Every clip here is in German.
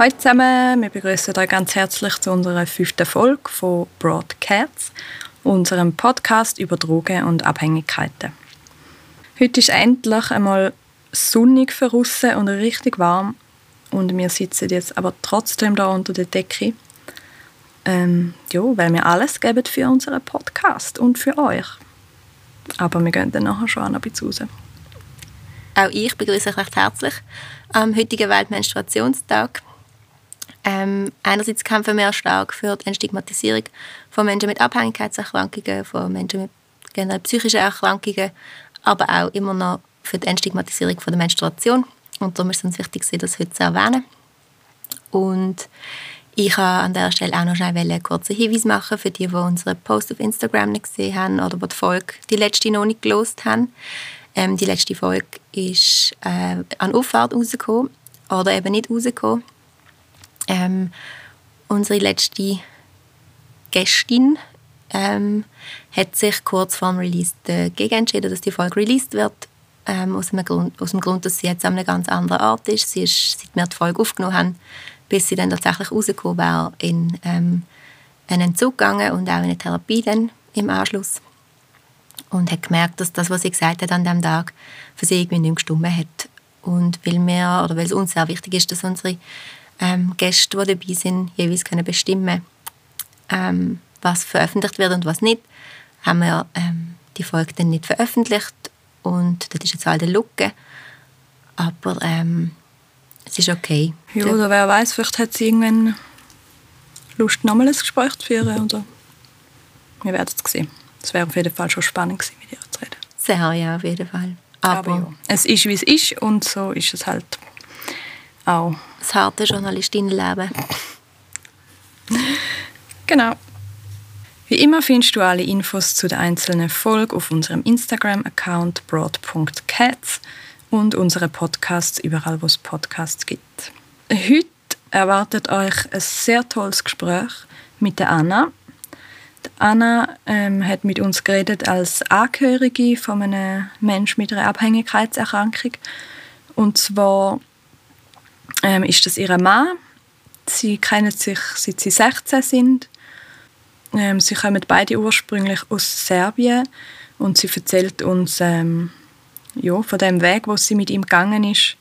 Hallo zusammen, wir begrüßen euch ganz herzlich zu unserer fünften Folge von Broadcats, unserem Podcast über Drogen und Abhängigkeiten. Heute ist endlich einmal sonnig für draussen und richtig warm und wir sitzen jetzt aber trotzdem da unter der Decke, ähm, ja, weil wir alles geben für unseren Podcast und für euch. Aber wir gehen dann nachher schon ein bisschen raus. Auch ich begrüße euch recht herzlich am heutigen Weltmenstruationstag. Ähm, einerseits kämpfen wir stark für die Entstigmatisierung von Menschen mit Abhängigkeitserkrankungen, von Menschen mit generell psychischen Erkrankungen, aber auch immer noch für die Entstigmatisierung von der Menstruation. Und darum ist es uns wichtig, das heute zu erwähnen. Und ich wollte an dieser Stelle auch noch schnell einen kurzen Hinweis machen für die, die unseren Post auf Instagram nicht gesehen haben oder die Folge, die letzte noch nicht gelost haben. Ähm, die letzte Folge ist äh, an Auffahrt rausgekommen oder eben nicht rausgekommen. Ähm, unsere letzte Gästin ähm, hat sich kurz vor dem Release dagegen entschieden, dass die Folge released wird. Ähm, aus, dem Grund, aus dem Grund, dass sie jetzt an einer ganz anderen Art ist. Sie ist, seit wir die Folge aufgenommen haben, bis sie dann tatsächlich rausgekommen wäre, in ähm, einen Entzug gegangen und auch in eine Therapie dann im Anschluss. Und hat gemerkt, dass das, was sie gesagt hat an diesem Tag, für sie irgendwie nicht gestimmt hat. Und weil, wir, oder weil es uns sehr wichtig ist, dass unsere ähm, Gäste, die dabei sind, jeweils können bestimmen ähm, was veröffentlicht wird und was nicht, haben wir ähm, die Folge dann nicht veröffentlicht und das ist jetzt halt eine Lücke, aber ähm, es ist okay. Ja, oder wer weiß, vielleicht hat sie irgendwann Lust, nochmal ein Gespräch zu führen oder wir werden es sehen. Es wäre auf jeden Fall schon spannend gewesen, mit ihr zu reden. Sehr, ja, auf jeden Fall. Aber, Aber ja, es ist, wie es ist und so ist es halt auch. Das harte Journalistinnenleben. genau. Wie immer findest du alle Infos zu den einzelnen Folgen auf unserem Instagram-Account broad.cats und unsere Podcasts überall, wo es Podcasts gibt. Heute erwartet euch ein sehr tolles Gespräch mit der Anna. Die Anna ähm, hat mit uns geredet als Angehörige von einem Menschen mit einer Abhängigkeitserkrankung. Und zwar ähm, ist das ihre Mann. Sie kennen sich seit sie 16 sind. Ähm, sie kommen beide ursprünglich aus Serbien und sie erzählt uns ähm, ja, von dem Weg, wo sie mit ihm gegangen ist,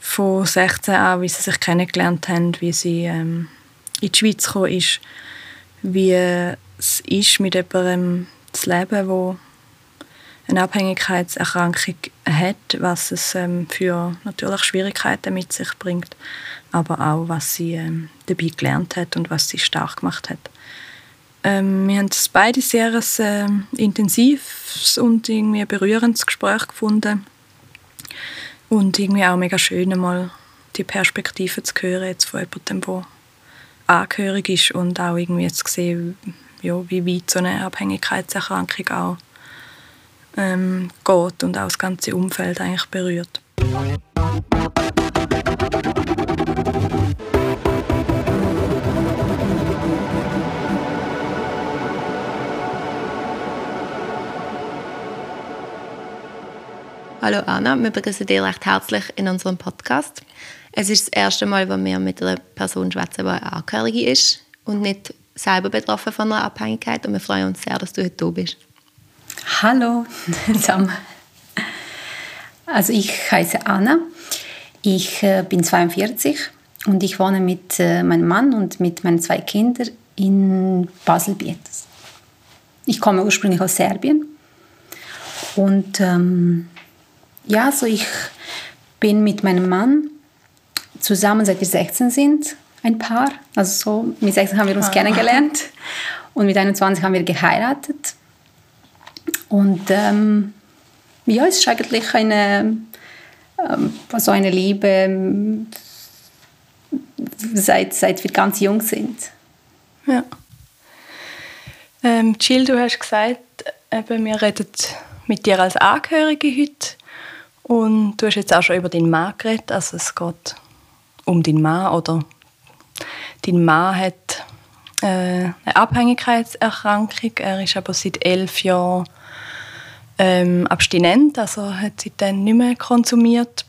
von 16 an, wie sie sich kennengelernt haben, wie sie ähm, in die Schweiz gekommen ist, wie es ist, mit jemandem zu leben, wo eine Abhängigkeitserkrankung hat, was es ähm, für natürlich Schwierigkeiten mit sich bringt, aber auch was sie ähm, dabei gelernt hat und was sie stark gemacht hat. Ähm, wir haben beide sehr ein, äh, intensives und irgendwie berührendes Gespräch gefunden und irgendwie auch mega schön, mal die Perspektive zu hören jetzt von jemandem, der angehörig ist und auch irgendwie zu sehen, ja, wie weit so eine Abhängigkeitserkrankung auch ähm, geht und auch das ganze Umfeld eigentlich berührt. Hallo Anna, wir begrüßen dich recht herzlich in unserem Podcast. Es ist das erste Mal, wo wir mit einer Person schwätzen, die eine Angehörige ist und nicht selber betroffen von einer Abhängigkeit. Und wir freuen uns sehr, dass du heute da bist. Hallo zusammen. Also ich heiße Anna, ich äh, bin 42 und ich wohne mit äh, meinem Mann und mit meinen zwei Kindern in Basel-Bietes. Ich komme ursprünglich aus Serbien und ähm, ja, so ich bin mit meinem Mann zusammen, seit wir 16 sind, ein Paar. Also so mit 16 haben wir uns ah. kennengelernt und mit 21 haben wir geheiratet. Und ähm, ja, es ist eigentlich eine, ähm, so eine Liebe, ähm, seit, seit wir ganz jung sind. Ja. Ähm, Jill, du hast gesagt, eben, wir reden mit dir als Angehörige heute. Und du hast jetzt auch schon über deinen Mann geredet. Also es geht um deinen Mann oder dein Mann hat äh, eine Abhängigkeitserkrankung. Er ist aber seit elf Jahren ähm, abstinent, also hat seitdem nicht mehr konsumiert.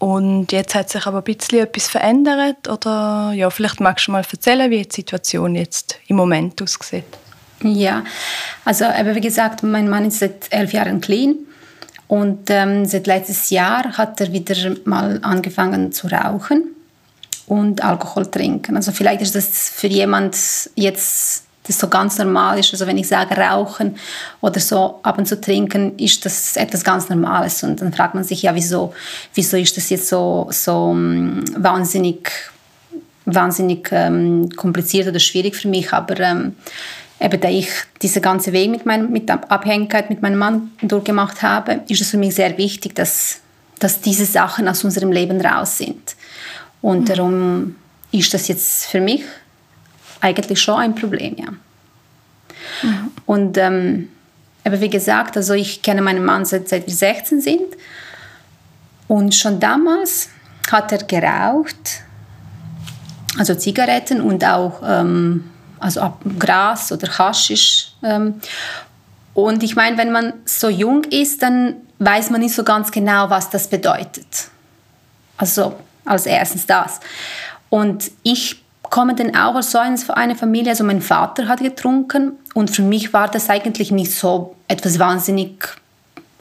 Und jetzt hat sich aber ein bisschen etwas verändert oder ja, vielleicht magst du mal erzählen, wie die Situation jetzt im Moment aussieht. Ja, also wie gesagt, mein Mann ist seit elf Jahren clean und ähm, seit letztes Jahr hat er wieder mal angefangen zu rauchen und Alkohol trinken. Also vielleicht ist das für jemand jetzt das so ganz normal ist. Also wenn ich sage Rauchen oder so ab und zu trinken, ist das etwas ganz Normales. Und dann fragt man sich ja, wieso, wieso ist das jetzt so, so ähm, wahnsinnig, wahnsinnig ähm, kompliziert oder schwierig für mich. Aber ähm, eben da ich diesen ganzen Weg mit, mein, mit der Abhängigkeit mit meinem Mann durchgemacht habe, ist es für mich sehr wichtig, dass, dass diese Sachen aus unserem Leben raus sind. Und mhm. darum ist das jetzt für mich eigentlich schon ein Problem, ja. Mhm. Und ähm, aber wie gesagt, also ich kenne meinen Mann seit, seit wir 16 sind und schon damals hat er geraucht, also Zigaretten und auch ähm, also Gras oder Haschisch. Ähm, und ich meine, wenn man so jung ist, dann weiß man nicht so ganz genau, was das bedeutet. Also als erstens das. Und ich komme dann auch aus so einer Familie, also mein Vater hat getrunken und für mich war das eigentlich nicht so etwas wahnsinnig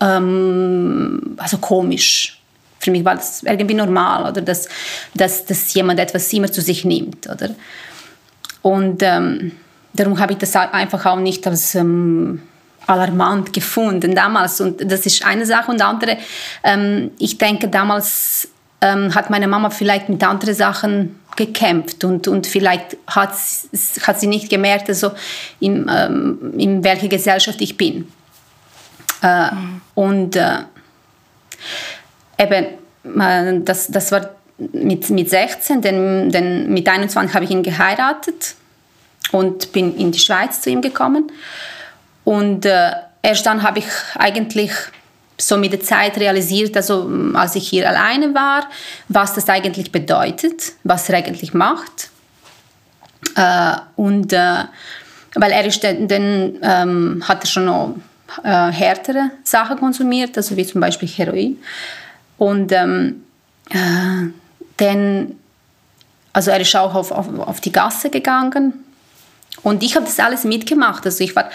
ähm, also komisch. Für mich war das irgendwie normal, oder dass, dass, dass jemand etwas immer zu sich nimmt. Oder? Und ähm, darum habe ich das einfach auch nicht als ähm, alarmant gefunden damals. Und das ist eine Sache. Und andere, ähm, ich denke, damals ähm, hat meine Mama vielleicht mit anderen Sachen gekämpft und, und vielleicht hat, hat sie nicht gemerkt, also in, ähm, in welcher Gesellschaft ich bin. Äh, mhm. Und äh, eben, äh, das, das war mit, mit 16, denn, denn mit 21 habe ich ihn geheiratet und bin in die Schweiz zu ihm gekommen. Und äh, erst dann habe ich eigentlich so mit der Zeit realisiert, also als ich hier alleine war, was das eigentlich bedeutet, was er eigentlich macht. Äh, und äh, weil er ist dann, dann ähm, hat er schon noch äh, härtere Sachen konsumiert, also wie zum Beispiel Heroin. Und ähm, äh, dann, also er ist auch auf, auf, auf die Gasse gegangen und ich habe das alles mitgemacht. Also ich war,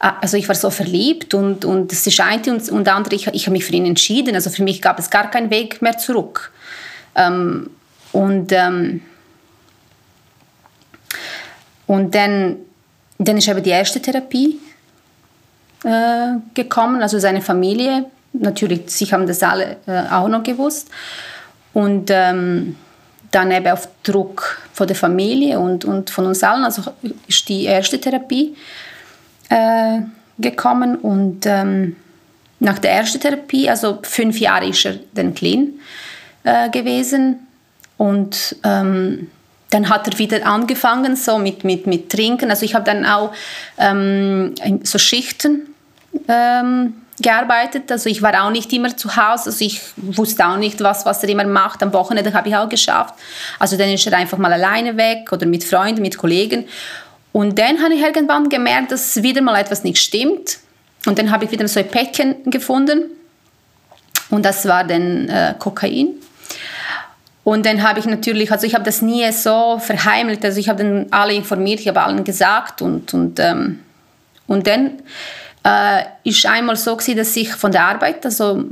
äh, also ich war so verliebt und, und ist eine und, und andere, ich, ich habe mich für ihn entschieden. Also für mich gab es gar keinen Weg mehr zurück. Ähm, und, ähm, und dann, dann ist eben die erste Therapie äh, gekommen, also seine Familie. Natürlich, sie haben das alle äh, auch noch gewusst. Und ähm, dann eben auf Druck von der Familie und, und von uns allen. Also ist die erste Therapie äh, gekommen und ähm, nach der ersten Therapie, also fünf Jahre ist er dann clean äh, gewesen und ähm, dann hat er wieder angefangen so mit, mit, mit Trinken. Also ich habe dann auch ähm, so Schichten ähm, gearbeitet. Also ich war auch nicht immer zu Hause. Also ich wusste auch nicht, was, was er immer macht. Am Wochenende habe ich auch geschafft. Also dann ist er einfach mal alleine weg oder mit Freunden, mit Kollegen. Und dann habe ich irgendwann gemerkt, dass wieder mal etwas nicht stimmt. Und dann habe ich wieder so ein Päckchen gefunden. Und das war dann äh, Kokain. Und dann habe ich natürlich, also ich habe das nie so verheimlicht. Also ich habe dann alle informiert, ich habe allen gesagt. Und, und, ähm, und dann äh, ist einmal so gewesen, dass ich von der Arbeit also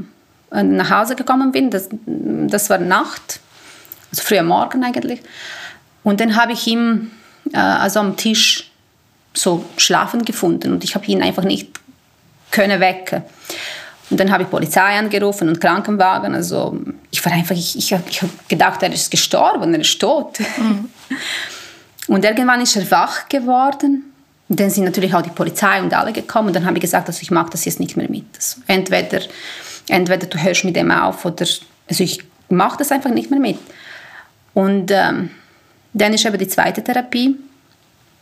äh, nach Hause gekommen bin. Das, das war Nacht, also früh am Morgen eigentlich. Und dann habe ich ihn äh, also am Tisch so schlafen gefunden und ich habe ihn einfach nicht können wecken. Und dann habe ich Polizei angerufen und Krankenwagen. Also ich war einfach, ich, ich habe hab gedacht, er ist gestorben, er ist tot. Mhm. Und irgendwann ist er wach geworden und dann sind natürlich auch die Polizei und alle gekommen. Und dann habe ich gesagt, also ich mag das jetzt nicht mehr mit. Also entweder, entweder du hörst mit dem auf oder also ich mache das einfach nicht mehr mit. Und ähm, dann ist eben die zweite Therapie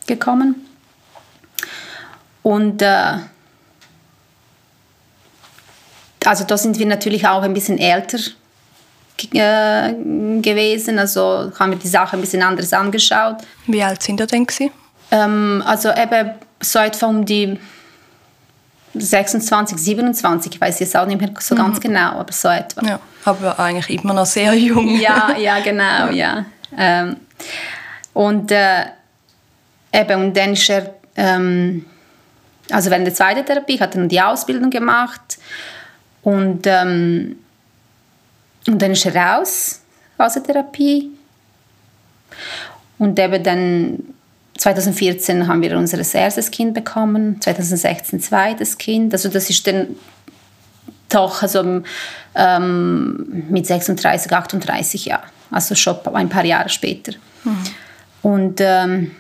gekommen. Und äh, also da sind wir natürlich auch ein bisschen älter äh, gewesen. Also haben wir die Sache ein bisschen anders angeschaut. Wie alt sind ihr denn? Ähm, also eben so etwa um die 26, 27, ich weiß jetzt auch nicht mehr so ganz Mhm. genau, aber so etwa. Ja, aber eigentlich immer noch sehr jung. Ja, ja, genau, ja. Ähm, und äh, eben, und dann ist er, ähm, also während der zweiten Therapie hat er noch die Ausbildung gemacht und, ähm, und dann ist er raus aus der Therapie und eben dann 2014 haben wir unser erstes Kind bekommen, 2016 zweites Kind, also das ist dann doch also, ähm, mit 36, 38 Jahren, also schon ein paar Jahre später. Und ähm,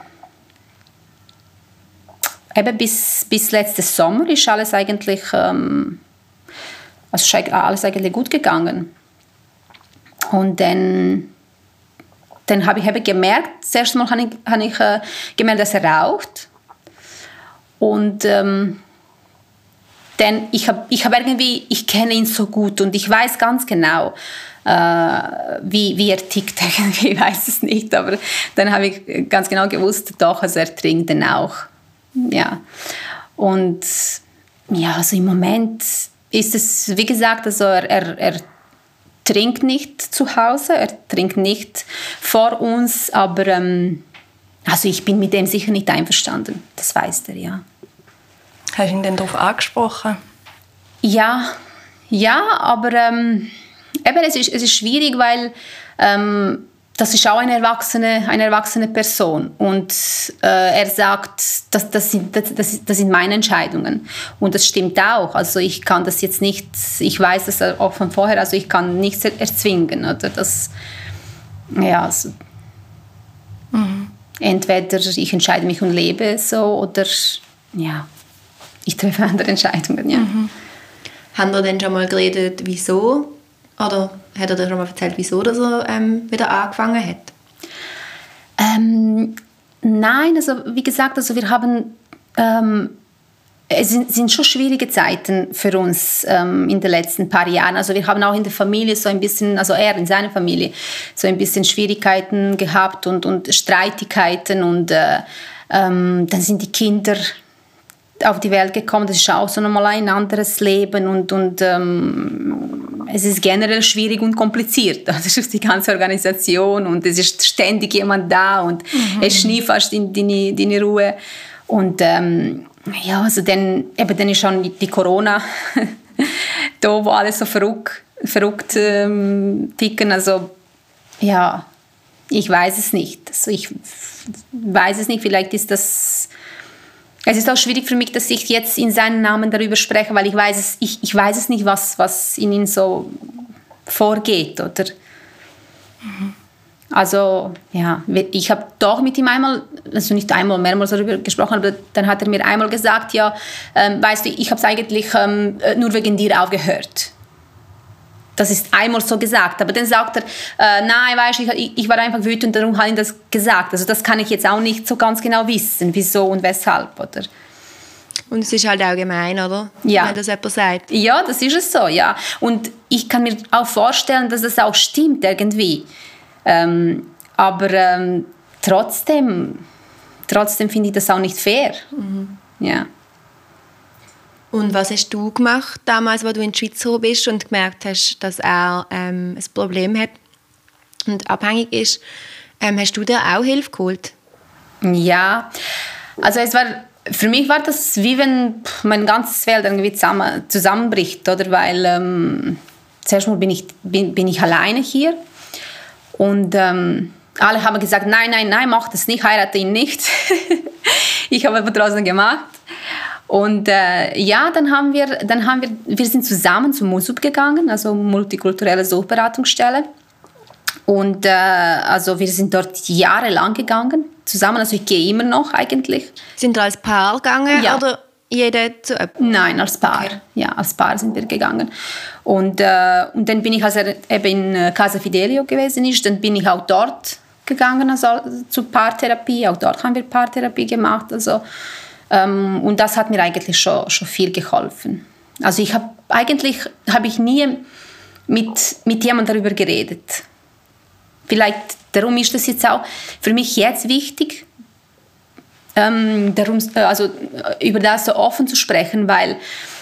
eben bis, bis letztes Sommer ist alles eigentlich, ähm, also ist alles eigentlich gut gegangen. Und dann, dann habe ich eben gemerkt, das erste Mal habe ich, habe ich äh, gemerkt, dass er raucht. Und ähm, denn ich habe ich hab irgendwie, ich kenne ihn so gut und ich weiß ganz genau, äh, wie, wie er tickt irgendwie, ich weiß es nicht, aber dann habe ich ganz genau gewusst, doch, also er trinkt dann auch. Ja. Und ja, also im Moment ist es, wie gesagt, also er, er, er trinkt nicht zu Hause, er trinkt nicht vor uns, aber ähm, also ich bin mit dem sicher nicht einverstanden, das weiß er, ja. Hast du ihn denn darauf angesprochen? Ja, ja, aber ähm, eben, es, ist, es ist schwierig, weil ähm, das ist auch eine erwachsene, eine erwachsene Person und äh, er sagt, das, das, sind, das, das sind meine Entscheidungen und das stimmt auch. Also ich kann das jetzt nicht, ich weiß das auch von vorher, also ich kann nichts erzwingen oder das, ja, also, mhm. entweder ich entscheide mich und lebe so oder ja, ich treffe andere Entscheidungen, ja. Mhm. Haben wir denn schon mal geredet, wieso? Oder hat er dir schon mal erzählt, wieso er ähm, wieder angefangen hat? Ähm, nein, also wie gesagt, also wir haben ähm, es sind, sind, schon schwierige Zeiten für uns ähm, in den letzten paar Jahren. Also wir haben auch in der Familie so ein bisschen, also er in seiner Familie, so ein bisschen Schwierigkeiten gehabt und, und Streitigkeiten und äh, ähm, dann sind die Kinder auf die Welt gekommen. Das ist auch so nochmal ein anderes Leben und, und ähm, es ist generell schwierig und kompliziert. Das ist die ganze Organisation und es ist ständig jemand da und mhm. es nie fast in deine, deine Ruhe. Und ähm, ja, also dann, eben, dann ist schon die Corona da, wo alles so verrückt, verrückt ähm, ticken. Also ja, ich weiß es nicht. Also ich weiß es nicht, vielleicht ist das es ist auch schwierig für mich, dass ich jetzt in seinen Namen darüber spreche, weil ich weiß es, ich, ich weiß es nicht, was, was in ihm so vorgeht. Oder? Mhm. Also, ja, ich habe doch mit ihm einmal, also nicht einmal, mehrmals darüber gesprochen, aber dann hat er mir einmal gesagt, ja, ähm, weißt du, ich habe es eigentlich ähm, nur wegen dir aufgehört. Das ist einmal so gesagt. Aber dann sagt er, äh, nein, weißt, ich, ich war einfach wütend, darum habe ich das gesagt. Also das kann ich jetzt auch nicht so ganz genau wissen, wieso und weshalb. Oder? Und es ist halt auch gemein, oder? Ja. Wenn das jemand sagt. Ja, das ist es so, ja. Und ich kann mir auch vorstellen, dass das auch stimmt irgendwie. Ähm, aber ähm, trotzdem, trotzdem finde ich das auch nicht fair. Mhm. Ja. Und was hast du gemacht damals, als du in die Schweiz bist und gemerkt hast, dass er ähm, ein Problem hat und abhängig ist? Ähm, hast du dir auch Hilfe geholt? Ja, also es war, für mich war das wie wenn mein ganzes Welt irgendwie zusammen, zusammenbricht, oder? Weil ähm, zuerst mal bin ich, bin, bin ich alleine hier und ähm, alle haben gesagt, nein, nein, nein, mach das nicht, heirate ihn nicht. ich habe aber trotzdem gemacht. Und äh, ja, dann haben wir, dann haben wir, wir sind zusammen zum MUSUB gegangen, also multikulturelle Suchberatungsstelle. Und äh, also wir sind dort jahrelang gegangen, zusammen, also ich gehe immer noch eigentlich. Sind ihr als Paar gegangen ja. oder jeder zu Nein, als Paar. Okay. Ja, als Paar sind wir gegangen. Und, äh, und dann bin ich, als er eben in Casa Fidelio gewesen ist, dann bin ich auch dort gegangen also zur Paartherapie. Auch dort haben wir Paartherapie gemacht. Also, ähm, und das hat mir eigentlich schon, schon viel geholfen. Also ich habe eigentlich habe ich nie mit, mit jemandem darüber geredet. Vielleicht darum ist das jetzt auch für mich jetzt wichtig, ähm, darum, äh, also äh, über das so offen zu sprechen, weil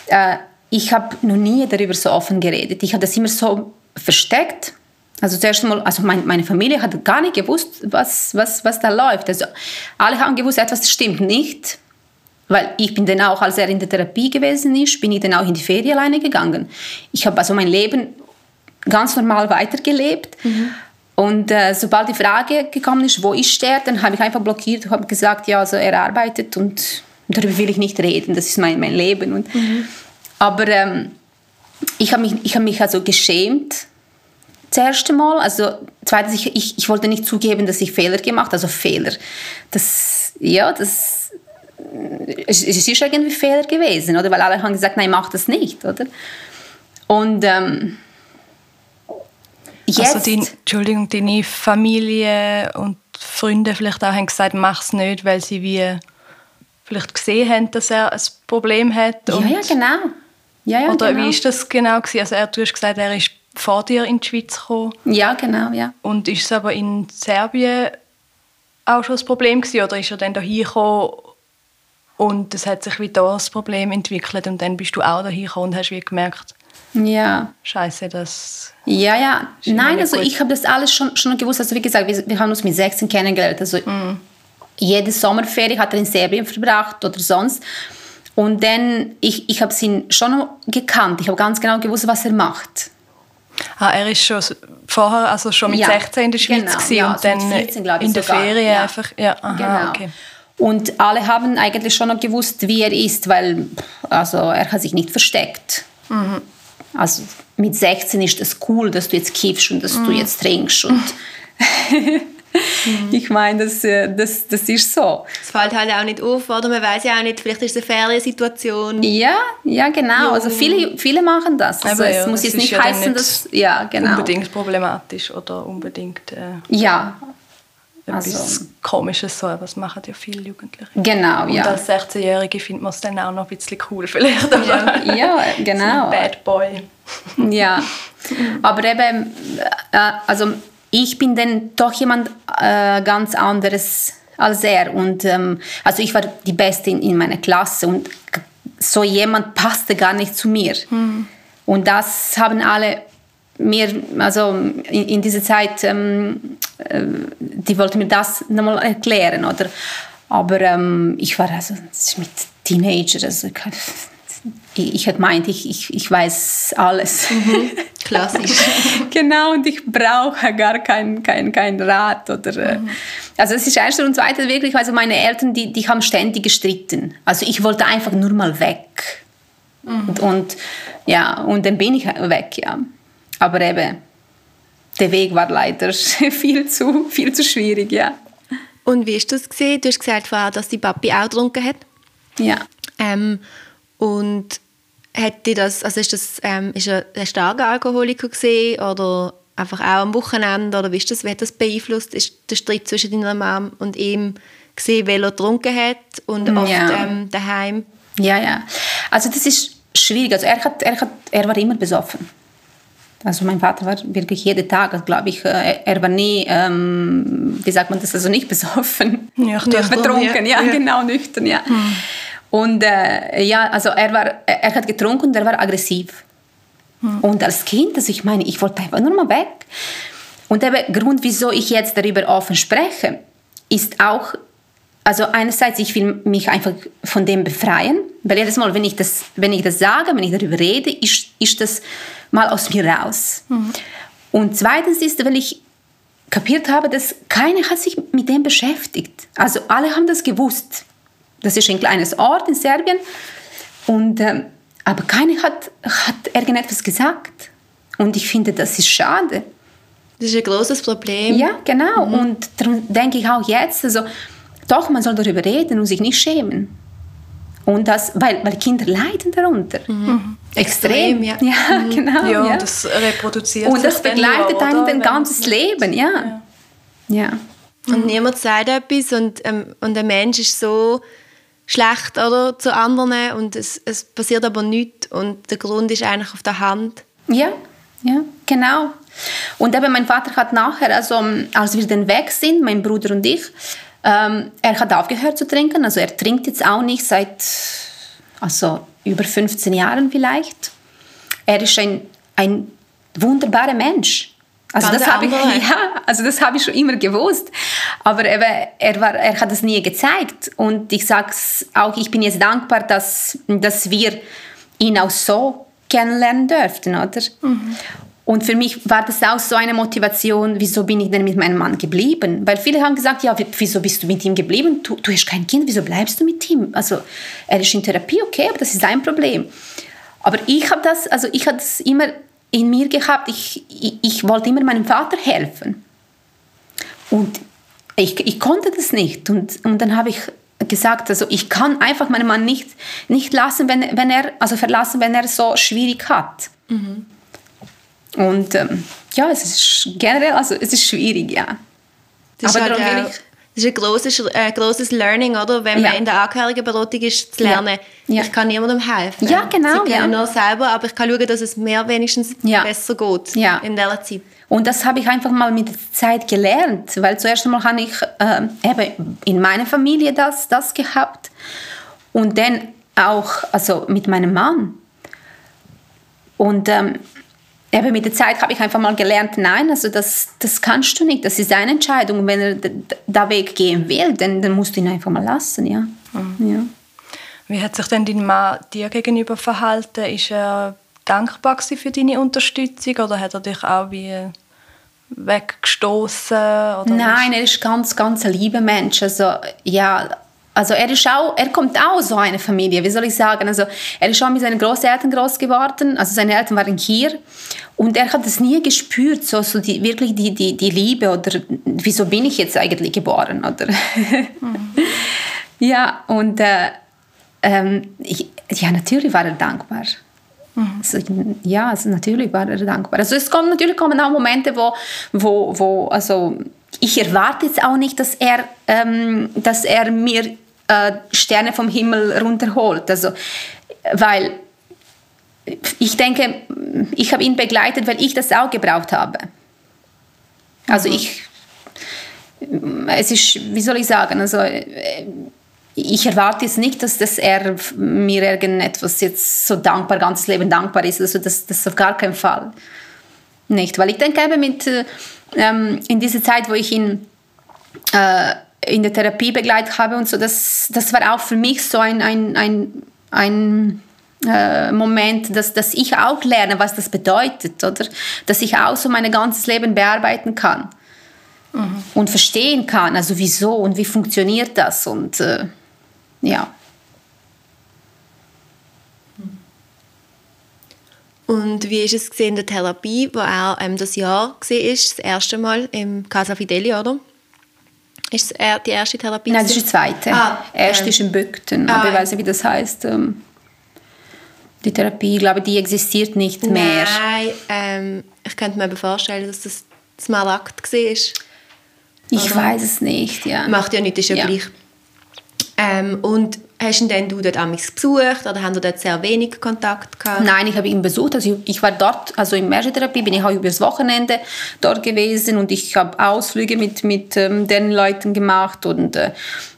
äh, ich habe noch nie darüber so offen geredet. Ich habe das immer so versteckt. Also zuerst mal, also mein, meine Familie hat gar nicht gewusst, was, was, was da läuft. Also alle haben gewusst, etwas stimmt nicht. Weil ich bin dann auch, als er in der Therapie gewesen ist, bin ich dann auch in die Ferien alleine gegangen. Ich habe also mein Leben ganz normal weitergelebt. Mhm. Und äh, sobald die Frage gekommen ist, wo ist er, dann habe ich einfach blockiert und habe gesagt, ja, also er arbeitet und darüber will ich nicht reden, das ist mein, mein Leben. Und, mhm. Aber ähm, ich habe mich, ich hab mich also geschämt, das erste Mal. Also zweitens, ich, ich, ich wollte nicht zugeben, dass ich Fehler gemacht habe, also Fehler. Das, ja, das, es, es ist irgendwie Fehler gewesen, oder? Weil alle haben gesagt, nein, mach das nicht, oder? Und ähm, Jetzt. Also dein, Entschuldigung, deine Familie und Freunde vielleicht auch haben gesagt, mach es nicht, weil sie wie vielleicht gesehen haben, dass er ein Problem hat. ja, ja, genau. Ja, ja, oder genau. wie ist das genau gewesen? Also er, du hast gesagt, er ist vor dir in die Schweiz gekommen. Ja, genau, ja. Und ist es aber in Serbien auch schon das Problem gewesen, oder ist er dann hier gekommen und es hat sich wie da das Problem entwickelt und dann bist du auch dahin gekommen und hast wie gemerkt, ja. Scheiße, das. Ja, ja. Nein, also gut. ich habe das alles schon, schon gewusst. Also wie gesagt, wir, wir haben uns mit 16 kennengelernt. Also mm. jede Sommerferie hat er in Serbien verbracht oder sonst. Und dann, ich, ich habe ihn schon gekannt. Ich habe ganz genau gewusst, was er macht. Ah, er ist schon vorher, also schon mit ja, 16 in der Schweiz genau, ja, und dann 14, ich, in der sogar. Ferien ja. einfach. Ja, aha, genau. okay. Und alle haben eigentlich schon noch gewusst, wie er ist, weil also er hat sich nicht versteckt. Mhm. Also mit 16 ist es cool, dass du jetzt kiffst und dass mm. du jetzt trinkst. Und mm. ich meine, das, äh, das, das ist so. Es fällt halt auch nicht auf, oder? Man weiß ja auch nicht, vielleicht ist es eine Feriensituation. Ja, ja, genau. Also viele, viele machen das. Also es ja, muss jetzt nicht ja heißen, nicht dass... Ja, genau. Unbedingt problematisch oder unbedingt... Äh, ja, etwas also, Komisches so, das machen ja viele Jugendliche. Genau, ja. Und als 16-Jährige findet man es dann auch noch ein bisschen cool vielleicht. Ja, ja genau. So Bad Boy. ja, aber eben, äh, also ich bin dann doch jemand äh, ganz anderes als er und ähm, also ich war die Beste in, in meiner Klasse und so jemand passte gar nicht zu mir. Hm. Und das haben alle mir, also in, in dieser Zeit, ähm, äh, die wollte mir das nochmal erklären, oder? Aber ähm, ich war also mit Teenager, also ich, ich hatte gemeint, ich, ich, ich weiß alles. Mhm. Klassisch. genau, und ich brauche gar keinen kein, kein Rat. Oder, äh, mhm. Also es ist erst und zweitens wirklich, also meine Eltern, die, die haben ständig gestritten. Also ich wollte einfach nur mal weg. Mhm. Und, und, ja, und dann bin ich weg, ja. Aber eben, der Weg war leider viel zu, viel zu schwierig, ja. Und wie hast du das gesehen? Du hast gesagt vorher, dass die Papi auch getrunken hat. Ja. Ähm, und hat das, also ist das, ähm, ist er ein starker Alkoholiker gesehen oder einfach auch am Wochenende oder wie, ist das, wie hat das beeinflusst? Ist der Streit zwischen deiner Mom und ihm gesehen, weil er getrunken hat und oft ja. ähm, daheim? Ja, ja. Also das ist schwierig. Also er, hat, er, hat, er war immer besoffen. Also mein Vater war wirklich jeden Tag, glaube ich, äh, er war nie, ähm, wie sagt man das, also nicht besoffen, nüchtern, betrunken, ja, ja, genau, nüchtern, ja. Hm. Und äh, ja, also er, war, er hat getrunken und er war aggressiv. Hm. Und als Kind, also ich meine, ich wollte einfach nur mal weg. Und der Grund, wieso ich jetzt darüber offen spreche, ist auch, also einerseits, ich will mich einfach von dem befreien, weil jedes Mal, wenn ich das, wenn ich das sage, wenn ich darüber rede, ist, ist das mal aus mir raus. Mhm. Und zweitens ist, weil ich kapiert habe, dass keiner hat sich mit dem beschäftigt. Also alle haben das gewusst. Das ist ein kleines Ort in Serbien. Und, äh, aber keiner hat, hat irgendetwas gesagt. Und ich finde, das ist schade. Das ist ein großes Problem. Ja, genau. Mhm. Und darum denke ich auch jetzt, also, doch, man soll darüber reden und sich nicht schämen. Und das, weil, weil Kinder leiden darunter. Mhm. Extrem, ja. Ja, mhm. genau. Ja, ja. das reproduziert Und das begleitet einen dein ganzes Leben, ja. ja. ja. Und niemand sagt etwas und, ähm, und der Mensch ist so schlecht oder, zu anderen und es, es passiert aber nichts und der Grund ist eigentlich auf der Hand. Ja, ja, genau. Und eben mein Vater hat nachher, also als wir dann weg sind, mein Bruder und ich, Ähm, er hat aufgehört zu trinken, also er trinkt jetzt auch nicht seit also über 15 Jahren vielleicht. Er ist ein, ein wunderbarer Mensch. Also das, habe ich, ja, also das habe ich schon immer gewusst. Aber er, er, war, er hat es nie gezeigt. Und ich sage es auch, ich bin jetzt dankbar, dass, dass wir ihn auch so kennenlernen dürften. Oder? Mhm. Und für mich war das auch so eine Motivation, wieso bin ich denn mit meinem Mann geblieben? Weil viele haben gesagt, ja, wieso bist du mit ihm geblieben? Du, du hast kein Kind, wieso bleibst du mit ihm? Also er ist in Therapie, okay, aber das ist dein Problem. Aber ich habe das, also ich habe das immer in mir gehabt, ich, ich, ich wollte immer meinem Vater helfen. Und ich, ich konnte das nicht. Und, und dann habe ich gesagt, also ich kann einfach meinen Mann nicht, nicht lassen, wenn, wenn er, also verlassen, wenn er so schwierig hat. Mhm. Und ähm, ja, es ist generell, also es ist schwierig, ja. Das Aber ist halt, ich, das ist ein grosses, äh, grosses Learning, oder? Wenn ja. man in der Angehörigenberatung ist, zu lernen, ja. ich kann niemandem helfen. Ja, genau. Sie können ja. nur selber, aber ich kann schauen, dass es mir wenigstens besser geht ja. in dieser Zeit. Und das habe ich einfach mal mit der Zeit gelernt, weil zuerst einmal habe ich äh, eben in meiner Familie das, das gehabt und dann auch also mit meinem Mann. Und ähm, eben mit der Zeit habe ich einfach mal gelernt, nein, also das, das kannst du nicht, das ist deine Entscheidung. Wenn er da Weg gehen will, dann, dann musst du ihn einfach mal lassen, ja. Mhm. ja. Wie hat sich denn dein Mann dir gegenüber verhalten? Ist er dankbar für deine Unterstützung oder hat er dich auch wie weggestoßen? Nein, er ist ganz, ganz ein lieber Mensch. Also ja, also er ist auch, er kommt auch aus so einer Familie, wie soll ich sagen, also er ist schon mit seinen Großeltern groß geworden, also seine Eltern waren hier und er hat es nie gespürt, so, so die, wirklich die, die, die Liebe oder wieso bin ich jetzt eigentlich geboren, oder? Mhm. ja, und äh, ähm, ich, ja, natürlich war er dankbar. Also, ja, also natürlich war er dankbar. Also es kommen natürlich kommen auch Momente, wo, wo, wo also ich erwarte jetzt auch nicht, dass er, ähm, dass er mir äh, Sterne vom Himmel runterholt. Also, weil ich denke, ich habe ihn begleitet, weil ich das auch gebraucht habe. Also mhm. ich, es ist, wie soll ich sagen, also ich erwarte jetzt nicht, dass, dass er mir irgendetwas jetzt so dankbar, ganzes Leben dankbar ist. Also das, das auf gar keinen Fall. Nicht, weil ich denke eben mit, äh, ähm, in dieser Zeit, wo ich ihn äh, in der Therapie begleitet habe und so, das, das war auch für mich so ein, ein, ein, ein äh, Moment, dass, dass ich auch lerne, was das bedeutet, oder? Dass ich auch so mein ganzes Leben bearbeiten kann mhm. und verstehen kann, also wieso und wie funktioniert das und äh, ja. Und wie ist es in der Therapie, wo er ähm, das Jahr war, das erste Mal im Casa Fideli, oder? Ist es die erste Therapie? Nein, das ist die zweite. Ah, erste ähm, ist in Bückten, aber ah, ich weiß nicht, wie das heißt. Ähm, die Therapie, ich glaube, die existiert nicht mehr. Nein, ähm, ich könnte mir vorstellen, dass das Malakt war. Ich weiß es nicht, ja. Macht ja nichts, ist ja, ja. gleich. Ähm, und hast ihn denn du dort amigs besucht oder haben du dort sehr wenig Kontakt gehabt? Nein, ich habe ihn besucht. Also ich war dort, also in Merschtherapie bin ich auch über das Wochenende dort gewesen und ich habe Ausflüge mit, mit ähm, den Leuten gemacht und äh,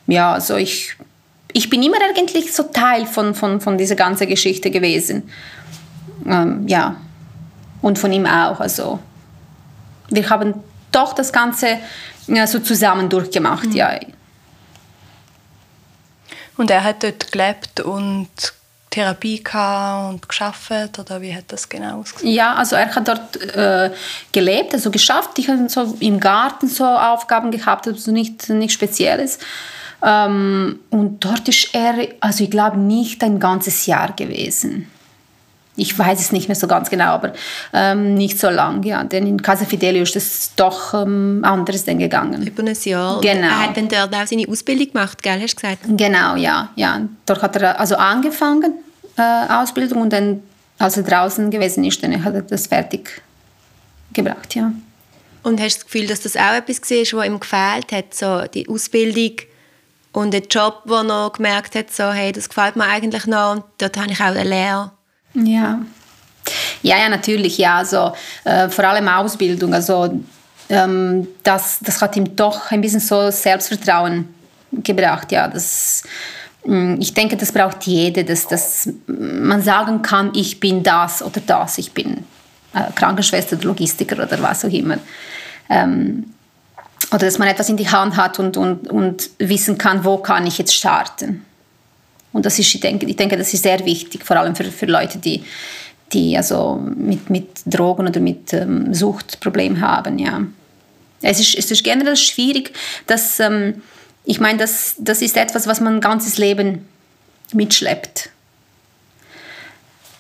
ja, also ich, ich bin immer eigentlich so Teil von, von, von dieser ganzen Geschichte gewesen. Ähm, ja, und von ihm auch. Also wir haben doch das Ganze ja, so zusammen durchgemacht, mhm. ja. Und er hat dort gelebt und Therapie und geschafft oder wie hat das genau ausgesehen? Ja, also er hat dort äh, gelebt, also geschafft. Ich habe so im Garten so Aufgaben gehabt, also nicht nichts Spezielles. Ähm, und dort ist er, also ich glaube nicht ein ganzes Jahr gewesen ich weiß es nicht mehr so ganz genau, aber ähm, nicht so lang, ja. Denn in Casa Fidelio ist es doch ähm, anders dann gegangen. Über ein Jahr. Genau. Er hat dann dort auch seine Ausbildung gemacht, gell, hast du gesagt? Genau, ja. ja. Dort hat er also angefangen, äh, Ausbildung, und dann, als er draußen gewesen ist, dann hat er das fertig gebracht, ja. Und hast du das Gefühl, dass das auch etwas war, was ihm gefehlt hat, so die Ausbildung und der Job, wo er gemerkt hat, so, hey, das gefällt mir eigentlich noch und dort habe ich auch eine Lehre ja. Ja, ja, natürlich, ja. Also, äh, vor allem Ausbildung. Also, ähm, das, das hat ihm doch ein bisschen so Selbstvertrauen gebracht. Ja, das, mm, ich denke, das braucht jede, dass, dass man sagen kann, ich bin das oder das, ich bin äh, Krankenschwester Logistiker oder was auch immer. Ähm, oder dass man etwas in die Hand hat und, und, und wissen kann, wo kann ich jetzt starten. Und das ist, ich denke, ich denke das ist sehr wichtig, vor allem für, für Leute, die, die also mit, mit Drogen oder mit ähm, Suchtproblemen haben. Ja. Es, ist, es ist generell schwierig, dass, ähm, ich meine, das, das ist etwas, was man ein ganzes Leben mitschleppt.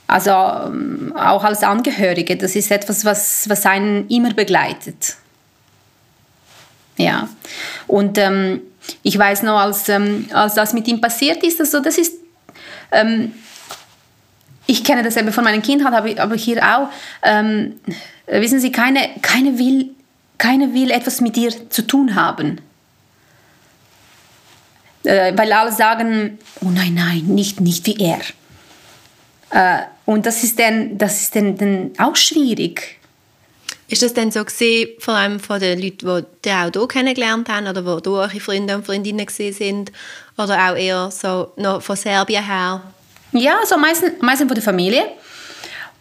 Also ähm, auch als Angehörige, das ist etwas, was, was einen immer begleitet. Ja. Und ähm, ich weiß noch, als, ähm, als das mit ihm passiert ist, also das ist, ähm, ich kenne das eben von meinen Kindern, aber, aber hier auch, ähm, wissen Sie, keine, keine, will, keine will etwas mit dir zu tun haben. Äh, weil alle sagen, oh nein, nein, nicht, nicht wie er. Äh, und das ist dann, das ist dann, dann auch schwierig. Ist das denn so gewesen, vor allem von den Leuten, die dich auch hier kennengelernt haben oder wo du eure Freunde und Freundinnen sind oder auch eher so noch von Serbien her? Ja, so meistens, meistens von der Familie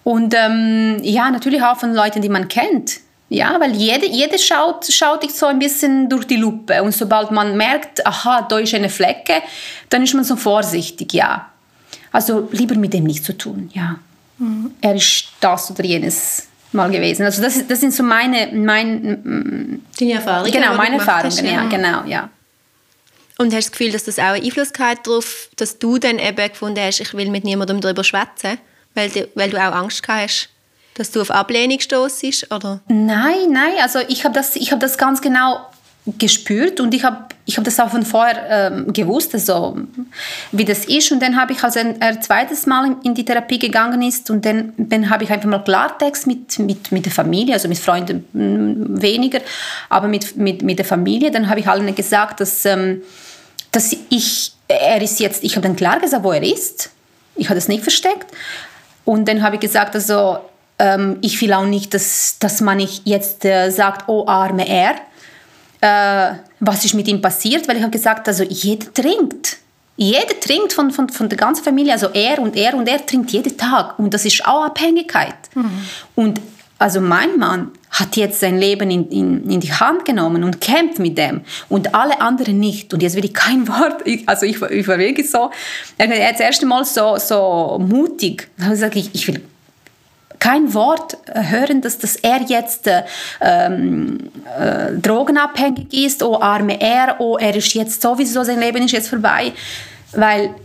und ähm, ja, natürlich auch von Leuten, die man kennt. Ja, weil jeder, jeder schaut, schaut dich so ein bisschen durch die Lupe und sobald man merkt, aha, da ist eine Flecke, dann ist man so vorsichtig, ja. Also lieber mit dem nichts zu tun, ja. Mhm. Er ist das oder jenes mal gewesen. Also das, das sind so meine, mein, Deine Erfahrungen? Genau, meine Erfahrungen, hast, ja. genau, ja. Und hast du das Gefühl, dass das auch einen Einfluss gehabt darauf, dass du dann eben gefunden hast, ich will mit niemandem darüber schwätzen, weil, weil du auch Angst gehabt hast, dass du auf Ablehnung stoßest, oder? Nein, nein, also ich habe das, hab das ganz genau gespürt und ich habe ich hab das auch von vorher ähm, gewusst, also, wie das ist. Und dann habe ich, als er ein zweites Mal in die Therapie gegangen ist, und dann, dann habe ich einfach mal Klartext mit, mit, mit der Familie, also mit Freunden mm, weniger, aber mit, mit, mit der Familie. Dann habe ich allen gesagt, dass, ähm, dass ich, er ist jetzt, ich habe dann klar gesagt, wo er ist. Ich habe das nicht versteckt. Und dann habe ich gesagt, also, ähm, ich will auch nicht, dass, dass man nicht jetzt äh, sagt, oh arme er, äh, was ist mit ihm passiert, weil ich habe gesagt, also jeder trinkt. Jeder trinkt von, von, von der ganzen Familie, also er und er und er trinkt jeden Tag und das ist auch Abhängigkeit. Mhm. Und also mein Mann hat jetzt sein Leben in, in, in die Hand genommen und kämpft mit dem und alle anderen nicht. Und jetzt will ich kein Wort, also ich, ich war wirklich so, er hat das erste Mal so, so mutig, da habe ich gesagt, ich, ich will kein Wort äh, hören, dass, dass er jetzt äh, ähm, äh, drogenabhängig ist, oh arme er, oh er ist jetzt sowieso, sein Leben ist jetzt vorbei. Weil,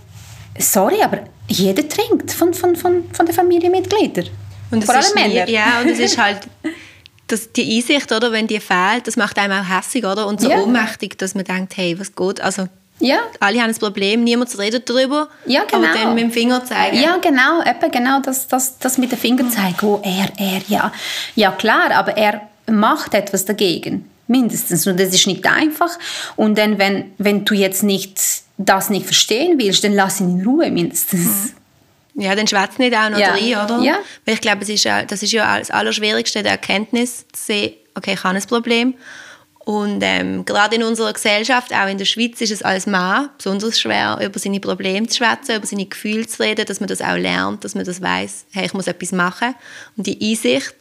sorry, aber jeder trinkt von, von, von, von den Familienmitgliedern. Und Vor allem Männer. Ja, und es ist halt das, die Einsicht, oder, wenn die fehlt, das macht einem auch hässlich, oder? Und so ja. ohnmächtig, dass man denkt, hey, was geht? Also, ja. Alle haben ein Problem, niemand redet darüber. Ja, genau. Aber dann mit dem Finger zeigen. Ja, genau, eben genau das, das, das mit dem Finger zeigen. Oh, er, er, ja. Ja, klar, aber er macht etwas dagegen. Mindestens. Und das ist nicht einfach. Und dann, wenn, wenn du jetzt nicht, das nicht verstehen willst, dann lass ihn in Ruhe mindestens. Mhm. Ja, dann schwätzt nicht auch noch ja. rein, oder? Ja. Weil ich glaube, das ist, das ist ja das Allerschwierigste, die Erkenntnis zu sehen, okay, ich habe ein Problem. Und ähm, gerade in unserer Gesellschaft, auch in der Schweiz, ist es als Mann besonders schwer, über seine Probleme zu schwätzen, über seine Gefühle zu reden, dass man das auch lernt, dass man das weiß, hey, ich muss etwas machen. Und die Einsicht.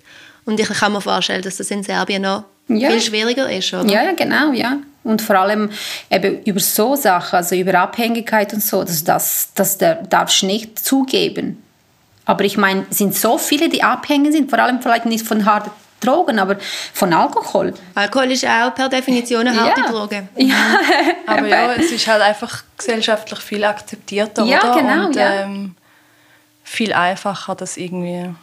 Und ich kann mir vorstellen, dass das in Serbien noch ja. viel schwieriger ist, oder? Ja, genau, ja. Und vor allem eben über so Sachen, also über Abhängigkeit und so, das, das, das darfst du nicht zugeben. Aber ich meine, es sind so viele, die abhängig sind, vor allem vielleicht nicht von harten Drogen, aber von Alkohol. Alkohol ist auch per Definition eine harte ja. Droge. Ja. aber ja, es ist halt einfach gesellschaftlich viel akzeptierter, ja, oder? Genau, Und ja. ähm, viel einfacher, das irgendwie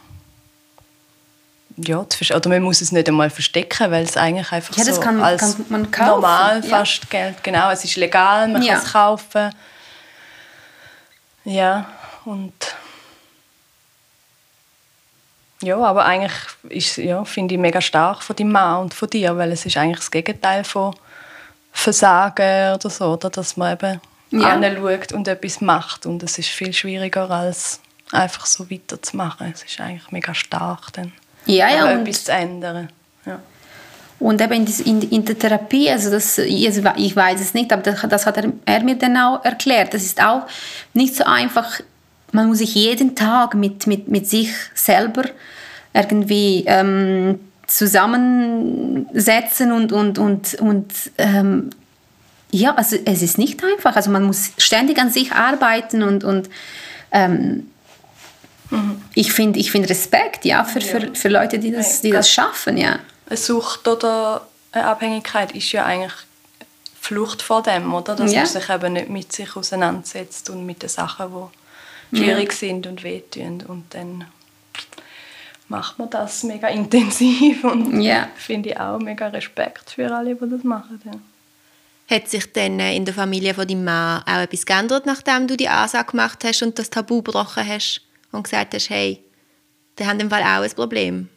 ja, oder man muss es nicht einmal verstecken, weil es eigentlich einfach ja, das so kann, als kann man kaufen. normal fast ja. Geld, genau, es ist legal, man ja. kann es kaufen. Ja, und ja, aber eigentlich ist, ja, finde ich mega stark von deinem Mann und von dir, weil es ist eigentlich das Gegenteil von Versagen oder so, oder dass man eben ja. anschaut und etwas macht und es ist viel schwieriger als einfach so weiterzumachen. Es ist eigentlich mega stark dann, ja, ja, etwas zu ändern. Ja. Und eben in, der Therapie, also das, ich weiß es nicht, aber das, das hat er, er, mir dann auch erklärt. Das ist auch nicht so einfach. Man muss sich jeden Tag mit, mit, mit sich selber irgendwie ähm, zusammensetzen und, und, und, und ähm, ja, also es ist nicht einfach. Also man muss ständig an sich arbeiten und, und ähm, mhm. ich finde ich find Respekt ja, für, für, für Leute, die das, die das schaffen. Ja. Eine Sucht oder eine Abhängigkeit ist ja eigentlich Flucht vor dem, oder? Dass ja. man sich eben nicht mit sich auseinandersetzt und mit den Sachen, die schwierig ja. sind und wehtun. Und dann macht man das mega intensiv und ja. finde ich auch mega Respekt für alle, die das machen. Ja. Hat sich denn äh, in der Familie von deinem Mann auch etwas geändert, nachdem du die Ansage gemacht hast und das Tabu gebrochen hast und gesagt hast, hey, die haben im Fall auch ein Problem?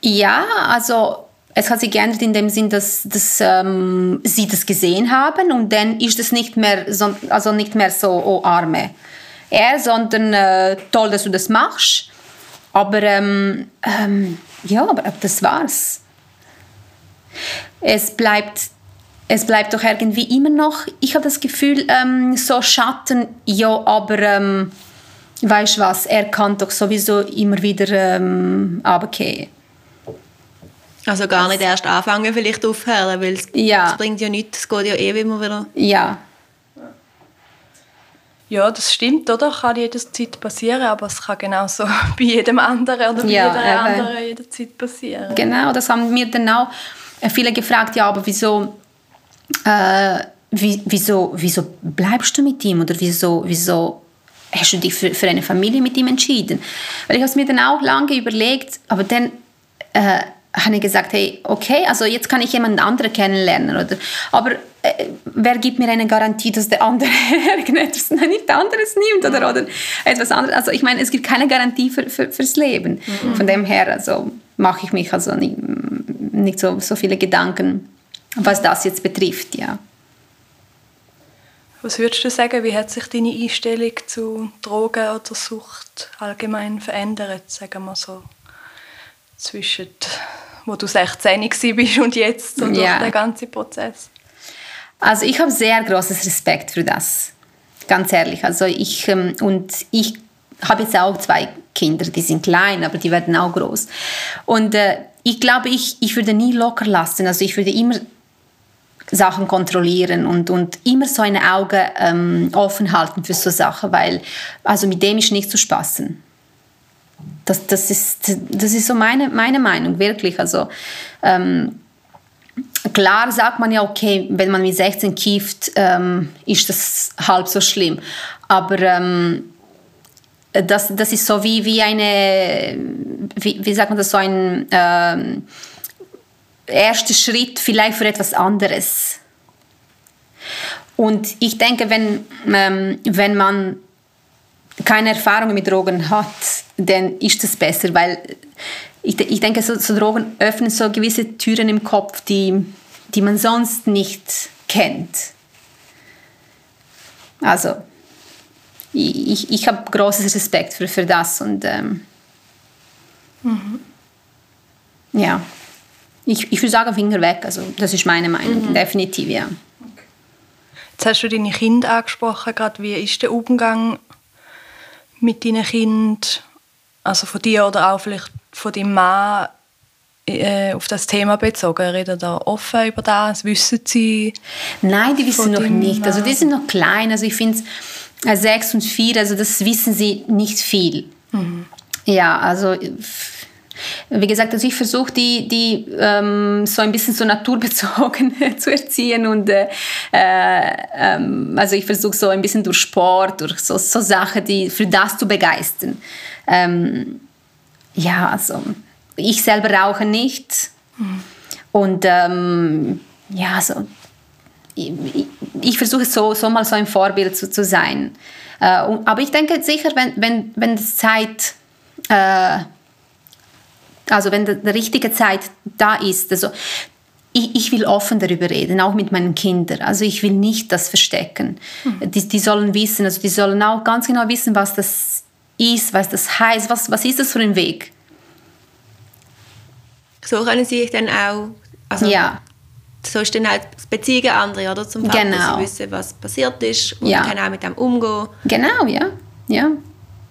Ja, also es hat sich geändert in dem Sinn, dass, dass ähm, sie das gesehen haben und dann ist es nicht mehr so, also nicht mehr so, oh Arme. Er, sondern äh, toll, dass du das machst. Aber ähm, ähm, ja, aber das war's. Es bleibt, es bleibt doch irgendwie immer noch, ich habe das Gefühl, ähm, so Schatten, ja, aber ähm, weißt du was, er kann doch sowieso immer wieder ähm, runtergehen. Also gar nicht erst anfangen, vielleicht aufhören, weil es, ja. bringt ja nichts, es geht ja eh immer wieder. Ja. Ja, das stimmt, oder? Kann jederzeit passieren, aber es kann genauso bei jedem anderen oder bei ja, jeder anderen jederzeit passieren. Genau, das haben mir dann auch viele gefragt, ja, aber wieso, äh, wieso, wieso bleibst du mit ihm oder wieso, wieso hast du dich für, für eine Familie mit ihm entschieden? Weil ich habe es mir dann auch lange überlegt, aber dann äh, habe ich gesagt, hey, okay, also jetzt kann ich jemanden anderen kennenlernen. Oder, aber äh, wer gibt mir eine Garantie, dass der andere etwas nicht anderes nimmt oder, oder etwas anderes? Also ich meine, es gibt keine Garantie für, für, fürs Leben. Mhm. Von dem her also, mache ich mich also nicht, nicht so, so viele Gedanken, was das jetzt betrifft, ja. Was würdest du sagen, wie hat sich deine Einstellung zu Drogen oder Sucht allgemein verändert, sagen wir so, zwischen wo du 16 bist und jetzt und ja. der ganze Prozess? Also ich habe sehr großes Respekt für das, ganz ehrlich. Also ich ähm, und ich habe jetzt auch zwei Kinder, die sind klein, aber die werden auch groß. Und äh, ich glaube, ich, ich würde nie locker lassen. Also ich würde immer Sachen kontrollieren und, und immer so ein Auge ähm, offen halten für so Sachen, weil also mit dem ist nicht zu spaßen. Das, das, ist, das ist so meine, meine Meinung, wirklich. Also, ähm, klar sagt man ja, okay, wenn man mit 16 kieft, ähm, ist das halb so schlimm. Aber ähm, das, das ist so wie, wie eine, wie, wie sagt man das, so ein ähm, erster Schritt vielleicht für etwas anderes. Und ich denke, wenn, ähm, wenn man keine Erfahrung mit Drogen hat, dann ist das besser, weil ich, ich denke, so, so Drogen öffnen so gewisse Türen im Kopf, die, die man sonst nicht kennt. Also, ich, ich habe großes Respekt für, für das und ähm, mhm. ja, ich, ich würde sagen, Finger weg, also das ist meine Meinung, mhm. definitiv, ja. Jetzt hast du deine Kinder angesprochen, gerade wie ist der Umgang mit deinen Kindern, also von dir oder auch vielleicht von deinem Mann, äh, auf das Thema bezogen? Reden da offen über das? Wissen sie? Nein, die wissen noch nicht. Also die sind noch klein. Also ich finde äh, sechs und vier, also das wissen sie nicht viel. Mhm. Ja, also wie gesagt, also ich versuche die, die ähm, so ein bisschen so naturbezogen zu erziehen und äh, ähm, also ich versuche so ein bisschen durch Sport, durch so, so Sachen, die für das zu begeistern. Ähm, ja, also ich selber rauche nicht mhm. und ähm, ja, so ich, ich versuche so, so mal so ein Vorbild zu, zu sein. Äh, und, aber ich denke sicher, wenn, wenn, wenn die Zeit äh, also wenn die, richtige Zeit da ist, also ich, ich, will offen darüber reden, auch mit meinen Kindern. Also ich will nicht das verstecken. Mhm. Die, die, sollen wissen, also die sollen auch ganz genau wissen, was das ist, was das heißt, was, was ist das für ein Weg. So können sie sich dann auch Also, ja. So ist dann halt das Beziehungen andere, oder? Zum Vater, Genau. sie wissen, was passiert ist und Ja. können auch mit dem umgehen. Genau, ja. ja.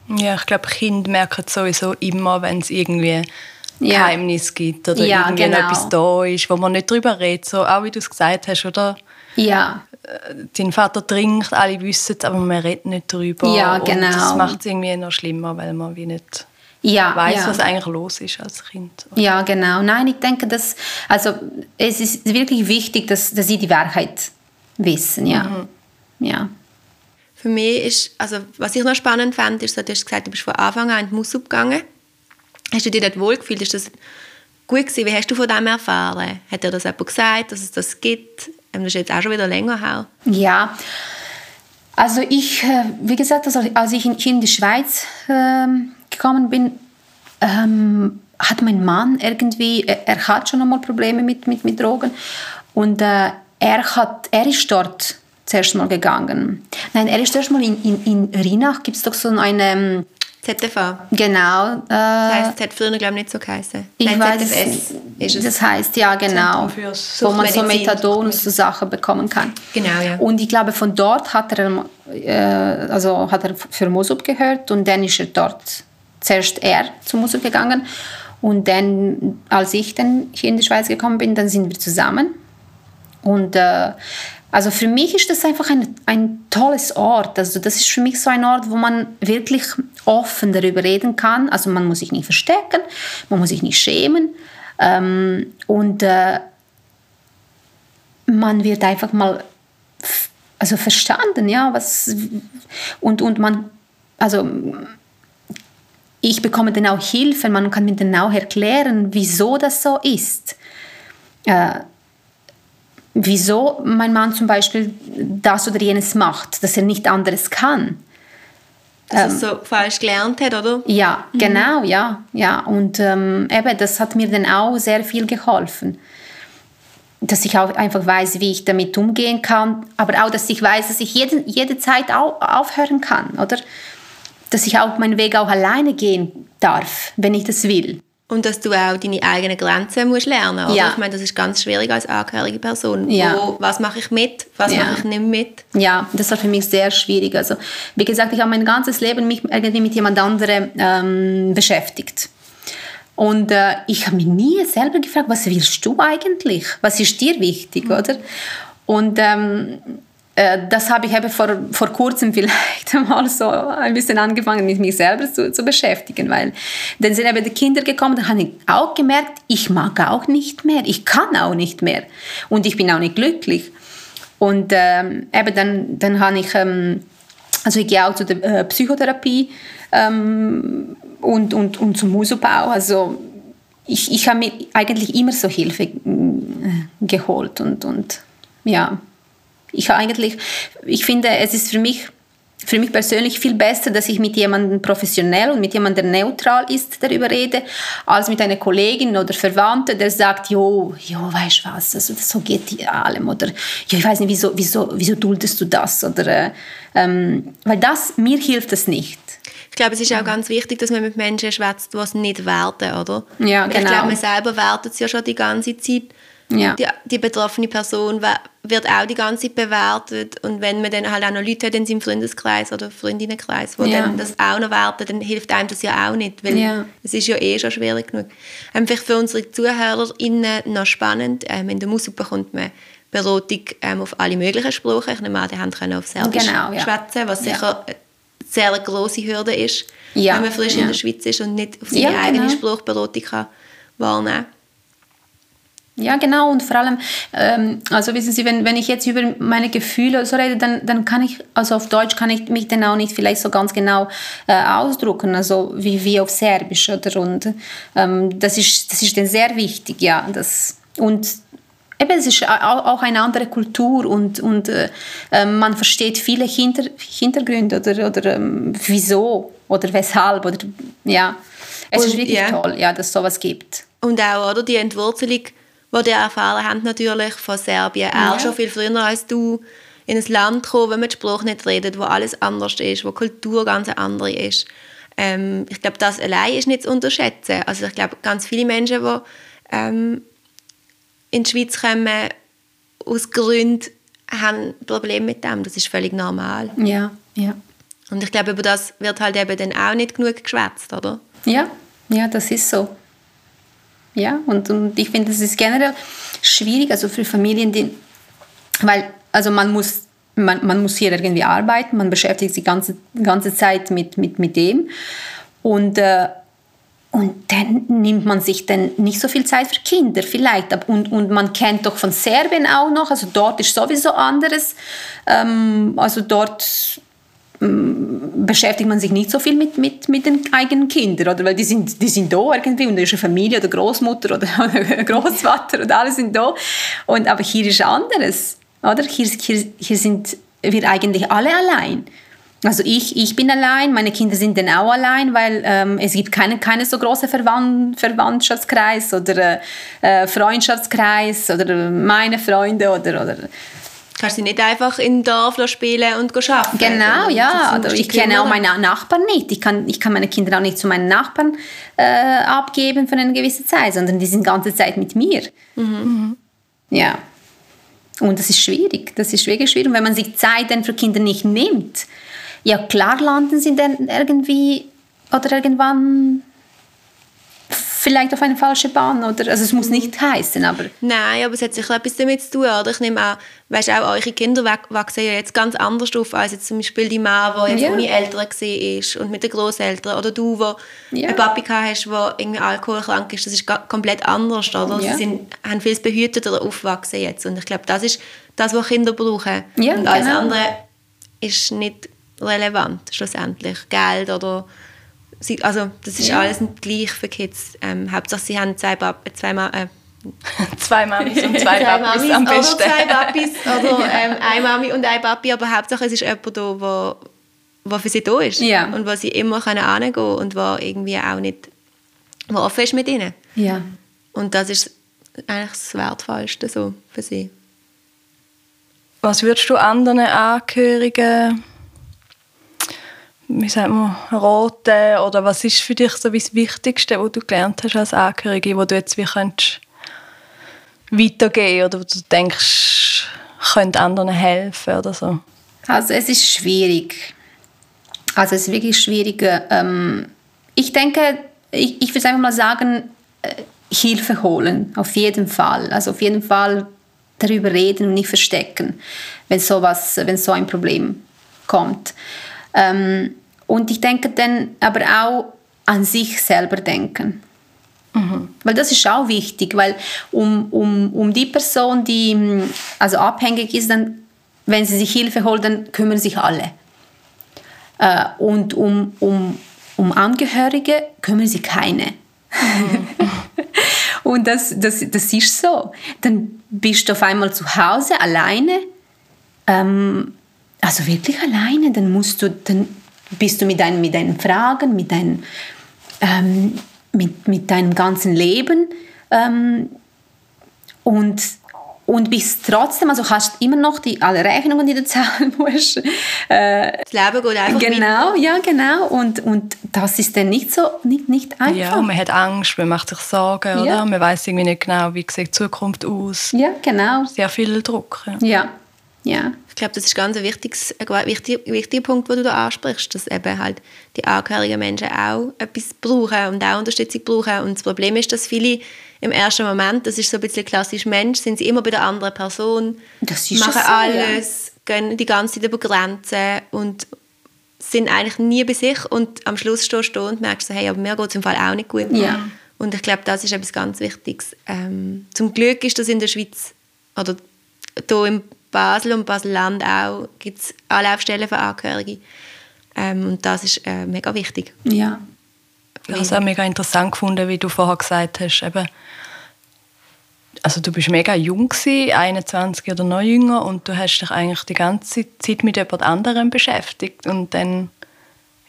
Ja, ich glaube, Kinder merken sowieso immer, wenn es irgendwie Ja. Geheimnis gibt oder Ja, irgendwie genau. etwas da ist, wo man nicht drüber redet. So, auch wie du es gesagt hast, oder? Ja, Dein Vater trinkt, alle wissen es, aber man redet nicht drüber. Ja, Und genau. das macht es irgendwie noch schlimmer, weil man wie nicht ja. weiß, ja. was eigentlich los ist als Kind. Ja, genau. Nein, ich denke, dass, also, es ist wirklich wichtig, dass, dass sie die Wahrheit wissen, ja. Mhm. Ja. Für mich ist, also was ich noch spannend fand, ist, so, du hast gesagt, du bist von Anfang an in die Musik gegangen. Hast du dich dort wohlgefühlt? Ist das gut gewesen? Wie hast du von dem erfahren? Hat dir das jemand gesagt, dass es das gibt? Ähm, Das ist jetzt auch schon wieder länger her. Ja, also ich, äh, wie gesagt, also als ich in, die Schweiz ähm, gekommen bin, ähm, hat mein Mann irgendwie, er, er hat schon einmal Probleme mit, mit, mit Drogen und äh, er, hat, er ist dort zuerst mal gegangen. Nein, er ist zuerst mal in, in, in Rinach, gibt es doch so eine, ZTV. genau, äh, Das heisst, es hat früher, glaube ich, nicht so geheißen. ich Nein, weiß, ZFS ist es. das heißt, ja genau, wo man so. Methadon und so Sachen bekommen kann. Genau, ja. Und ich glaube, von dort hat er, äh, also hat er für Mosup gehört und dann ist er dort zuerst er zu Mosup gegangen und dann, als ich dann hier in die Schweiz gekommen bin, dann sind wir zusammen und äh, also für mich ist das einfach ein, ein tolles Ort. Also das ist für mich so ein Ort, wo man wirklich offen darüber reden kann. Also man muss sich nicht verstecken, man muss sich nicht schämen. Ähm, und äh, man wird einfach mal also verstanden, ja, was und, und man, also ich bekomme dann auch Hilfe, man kann mir dann auch erklären, wieso das so ist. Äh, wieso mein Mann zum Beispiel das oder jenes macht, dass er nicht anderes kann. Dass er ähm, es so falsch gelernt hat, oder? Ja, genau, ja, ja. Und ähm, eben, das hat mir dann auch sehr viel geholfen. Dass ich auch einfach weiß, wie ich damit umgehen kann, aber auch, dass ich weiß, dass ich jede, jede Zeit au aufhören kann, oder? Dass ich auch meinen Weg auch alleine gehen darf, wenn ich das will. Und dass du auch deine eigenen Grenzen musst lernen musst. Ja. Ich meine, das ist ganz schwierig als angehörige Person. Ja. Wo, was mache ich mit, was Ja. mache ich nicht mit? Ja, das war für mich sehr schwierig. Also, wie gesagt, ich habe mein ganzes Leben mich irgendwie mit jemand anderem ähm, beschäftigt. Und äh, ich habe mich nie selber gefragt, was willst du eigentlich? Was ist dir wichtig, oder? Und ähm, äh, das habe ich eben vor, vor kurzem vielleicht mal so ein bisschen angefangen, mit mir selber zu, zu beschäftigen, weil dann sind eben die Kinder gekommen, dann habe ich auch gemerkt, ich mag auch nicht mehr, ich kann auch nicht mehr und ich bin auch nicht glücklich. Und ähm, eben dann, dann habe ich, ähm, also ich gehe auch zu der äh, Psychotherapie ähm, und, und, und zum Musubau. Also ich, ich habe mir eigentlich immer so Hilfe äh, geholt und, und ja, ich eigentlich, ich finde, es ist für mich für mich persönlich viel besser, dass ich mit jemandem professionell und mit jemandem, der neutral ist, darüber rede, als mit einer Kollegin oder Verwandte, der sagt, jo, jo, weißt du was, also, so geht die allem oder jo, ich weiß nicht, wieso, wieso, wieso duldest du das oder äh, ähm, weil das, mir hilft das nicht. Ich glaube, es ist auch ganz wichtig, dass man mit Menschen schwätzt, die es nicht werten, oder? Ja, Weil Ich genau. glaube, man selber wertet es ja schon die ganze Zeit. Ja. Die, die betroffene Person wird auch die ganze Zeit bewertet und wenn man dann halt auch noch Leute hat in seinem Freundeskreis oder Freundinnenkreis, die Ja. dann das auch noch werten, dann hilft einem das ja auch nicht, weil Ja. es ist ja eh schon schwierig genug. Einfach für unsere ZuhörerInnen noch spannend, ähm, in der Musik bekommt man Beratung ähm, auf alle möglichen Sprachen. Ich nehme an, die haben können auf Serbisch Genau, ja. schwätzen, was Ja. sicher eine sehr große Hürde ist, Ja, wenn man frisch ja. in der Schweiz ist und nicht auf seine Ja, eigene genau. Sprachberatung kann wahrnehmen Ja, genau. Und vor allem, ähm, also wissen Sie, wenn, wenn ich jetzt über meine Gefühle so rede, dann, dann kann ich, also auf Deutsch kann ich mich dann auch nicht vielleicht so ganz genau äh, ausdrucken, also wie, wie auf Serbisch. Oder? Und ähm, das, ist, das ist dann sehr wichtig, ja. Das, und eben, es ist auch, eine andere Kultur und, und äh, äh, man versteht viele Hinter, Hintergründe oder, oder ähm, wieso oder weshalb. Oder, ja. Es ist Und, wirklich ja. toll, ja, dass es sowas gibt. Und auch oder, die Entwurzelung, die die erfahren haben, natürlich von Serbien, auch Ja. schon viel früher als du, in ein Land kommen, wo man die Sprache nicht redet, wo alles anders ist, wo die Kultur ganz andere ist. Ähm, ich glaube, das allein ist nicht zu unterschätzen. Also ich glaube, ganz viele Menschen, die ähm, in die Schweiz kommen aus Gründen, haben Probleme mit dem. Das ist völlig normal. Ja, ja. Und ich glaube, über das wird halt eben dann auch nicht genug geschwätzt, oder? Ja, ja, das ist so. Ja, und, und ich finde, das ist generell schwierig, also für Familien, die, weil also man muss, man, man muss hier irgendwie arbeiten, man beschäftigt sich die ganze, ganze Zeit mit, mit, mit dem und, äh, und dann nimmt man sich dann nicht so viel Zeit für Kinder vielleicht. Und, und man kennt doch von Serbien auch noch, also dort ist sowieso anderes. Ähm, also dort beschäftigt man sich nicht so viel mit, mit, mit den eigenen Kindern, oder? Weil die sind, die sind da irgendwie und da ist eine Familie oder Großmutter oder, Großvater und alle sind da. Und, aber hier ist anderes, oder? Hier, hier, hier sind wir eigentlich alle allein. Also ich, ich bin allein, meine Kinder sind dann auch allein, weil ähm, es gibt keine, keine so große Verwand Verwandtschaftskreis oder äh, Freundschaftskreis oder meine Freunde oder, oder kannst du nicht einfach in Dorf spielen und arbeiten. Genau, ja. Oder ich kenne auch meine Nachbarn nicht. Ich kann, ich kann meine Kinder auch nicht zu meinen Nachbarn äh, abgeben für eine gewisse Zeit, sondern die sind die ganze Zeit mit mir. Mhm. Ja. Und das ist schwierig. Das ist wirklich schwierig. Und wenn man sich Zeit dann für Kinder nicht nimmt, ja klar landen sie dann irgendwie oder irgendwann vielleicht auf eine falsche Bahn oder also es muss nicht heißen, aber nein, aber es hat sicher etwas damit zu tun, oder ich nehme auch, weißt auch eure Kinder wachsen ja jetzt ganz anders auf als jetzt zum Beispiel die Mann, die jetzt ja. ohne Eltern war und mit den Großeltern oder du, wo ja. einen Papi hast, der irgendwie alkoholkrank ist, das ist komplett anders, oder? Ja. Sie sind, haben viel behüteter aufwachsen jetzt und ich glaube, das ist das, was Kinder brauchen ja, und alles genau. andere ist nicht relevant schlussendlich, Geld oder sie, also das ist ja. alles gleich für Kids. Ähm, Hauptsache sie haben zwei, Bab zwei, Ma äh, zwei Mamis und zwei, zwei Babys am besten. Oder zwei Babys oder ähm, eine Mami und ein Papi, aber Hauptsache es ist jemand da, wo, wo für sie da ist ja. und wo sie immer können können und wo irgendwie auch nicht wo offen ist mit ihnen. Ja. Und das ist eigentlich das Wertvollste so für sie. Was würdest du anderen Angehörigen wie sagt man, raten? Oder was ist für dich so das Wichtigste, was du gelernt hast als Angehörige, wo du jetzt wie könntest weitergehen oder wo du denkst, könnte anderen helfen oder so? Also es ist schwierig. Also es ist wirklich schwierig. Ähm, ich denke, ich, ich würde einfach mal sagen, äh, Hilfe holen, auf jeden Fall. Also auf jeden Fall darüber reden und nicht verstecken, wenn, sowas, wenn so ein Problem kommt. Ähm, und ich denke dann aber auch an sich selber denken. Mhm. Weil das ist auch wichtig, weil um, um, um die Person, die mm, also abhängig ist, dann, wenn sie sich Hilfe holt, dann kümmern sich alle. Äh, und um, um, um Angehörige kümmern sich keine. Mhm. und das, das, das ist so. Dann bist du auf einmal zu Hause alleine. Ähm, also wirklich alleine, dann musst du, dann bist du mit deinen, mit deinen Fragen, mit, deinen, ähm, mit, mit deinem ganzen Leben ähm, und, und bist trotzdem, also hast immer noch die, alle Rechnungen, die du zahlen musst. Äh, das Leben geht einfach Genau, mit. ja, genau. Und, und das ist dann nicht so, nicht, nicht einfach. Ja, man hat Angst, man macht sich Sorgen, ja. oder? Man weiß irgendwie nicht genau, wie sieht die Zukunft aus. Ja, genau. Sehr viel Druck. Ja. ja. Ja. Ich glaube, das ist ganz ein, wichtiges, ein wichtiger, wichtiger Punkt, den du da ansprichst, dass eben halt die angehörigen Menschen auch etwas brauchen und auch Unterstützung brauchen. Und das Problem ist, dass viele im ersten Moment, das ist so ein bisschen klassisch Mensch, sind sie immer bei der anderen Person, machen so, alles, ja. gehen die ganze Zeit über Grenzen und sind eigentlich nie bei sich und am Schluss stehst du und merkst, hey, aber mir geht es im Fall auch nicht gut. Ja. Und ich glaube, das ist etwas ganz Wichtiges. Ähm, zum Glück ist das in der Schweiz oder hier im Basel und Basel-Land auch gibt es Anlaufstellen für Angehörige. Ähm, und das ist äh, mega wichtig. Ja. Ich habe es auch mega interessant gefunden, wie du vorher gesagt hast, eben, also du bist mega jung gewesen, 21 oder noch jünger und du hast dich eigentlich die ganze Zeit mit jemand anderem beschäftigt und dann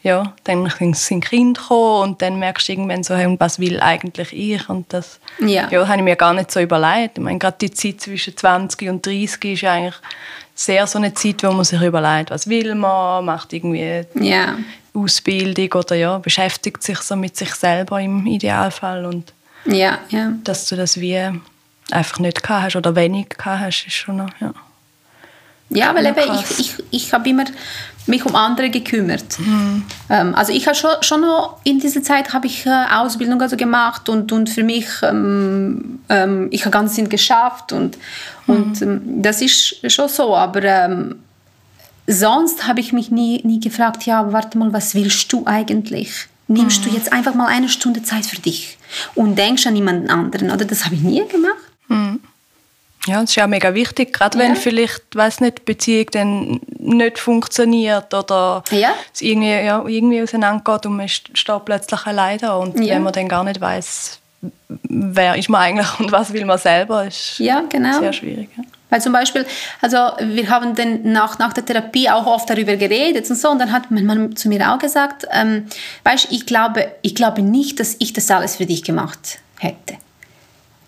ja, dann sind Kinder gekommen und dann merkst du irgendwann so, hey, was will eigentlich ich? Und das ja. Ja, habe ich mir gar nicht so überlegt. Ich meine, gerade die Zeit zwischen 20 und 30 ist eigentlich sehr so eine Zeit, wo man sich überlegt, was will man, macht irgendwie ja. Ausbildung oder ja, beschäftigt sich so mit sich selber im Idealfall und ja, ja. dass du das wie einfach nicht gehabt hast oder wenig gehabt hast, ist schon noch, ja. Ja, weil eben ich, ich, ich habe immer mich um andere gekümmert. Mhm. Ähm, also ich habe schon, schon noch in dieser Zeit habe ich äh, Ausbildung also gemacht und, und für mich, ähm, ähm, ich habe ganz viel geschafft und, mhm. und ähm, das ist schon so, aber ähm, sonst habe ich mich nie, nie gefragt, ja, warte mal, was willst du eigentlich? Nimmst mhm. du jetzt einfach mal eine Stunde Zeit für dich und denkst an jemanden anderen, oder? Das habe ich nie gemacht. Ja, das ist ja mega wichtig, gerade ja. wenn vielleicht, weiß nicht, die Beziehung dann nicht funktioniert oder ja. es irgendwie, ja, irgendwie auseinandergeht und man steht plötzlich allein da und ja. wenn man dann gar nicht weiß, wer ist man eigentlich und was will man selber, ist ja, genau. sehr schwierig. Ja. Weil zum Beispiel, also wir haben dann nach, nach der Therapie auch oft darüber geredet und so und dann hat mein Mann zu mir auch gesagt, ähm, weißt, ich glaube, ich glaube nicht, dass ich das alles für dich gemacht hätte.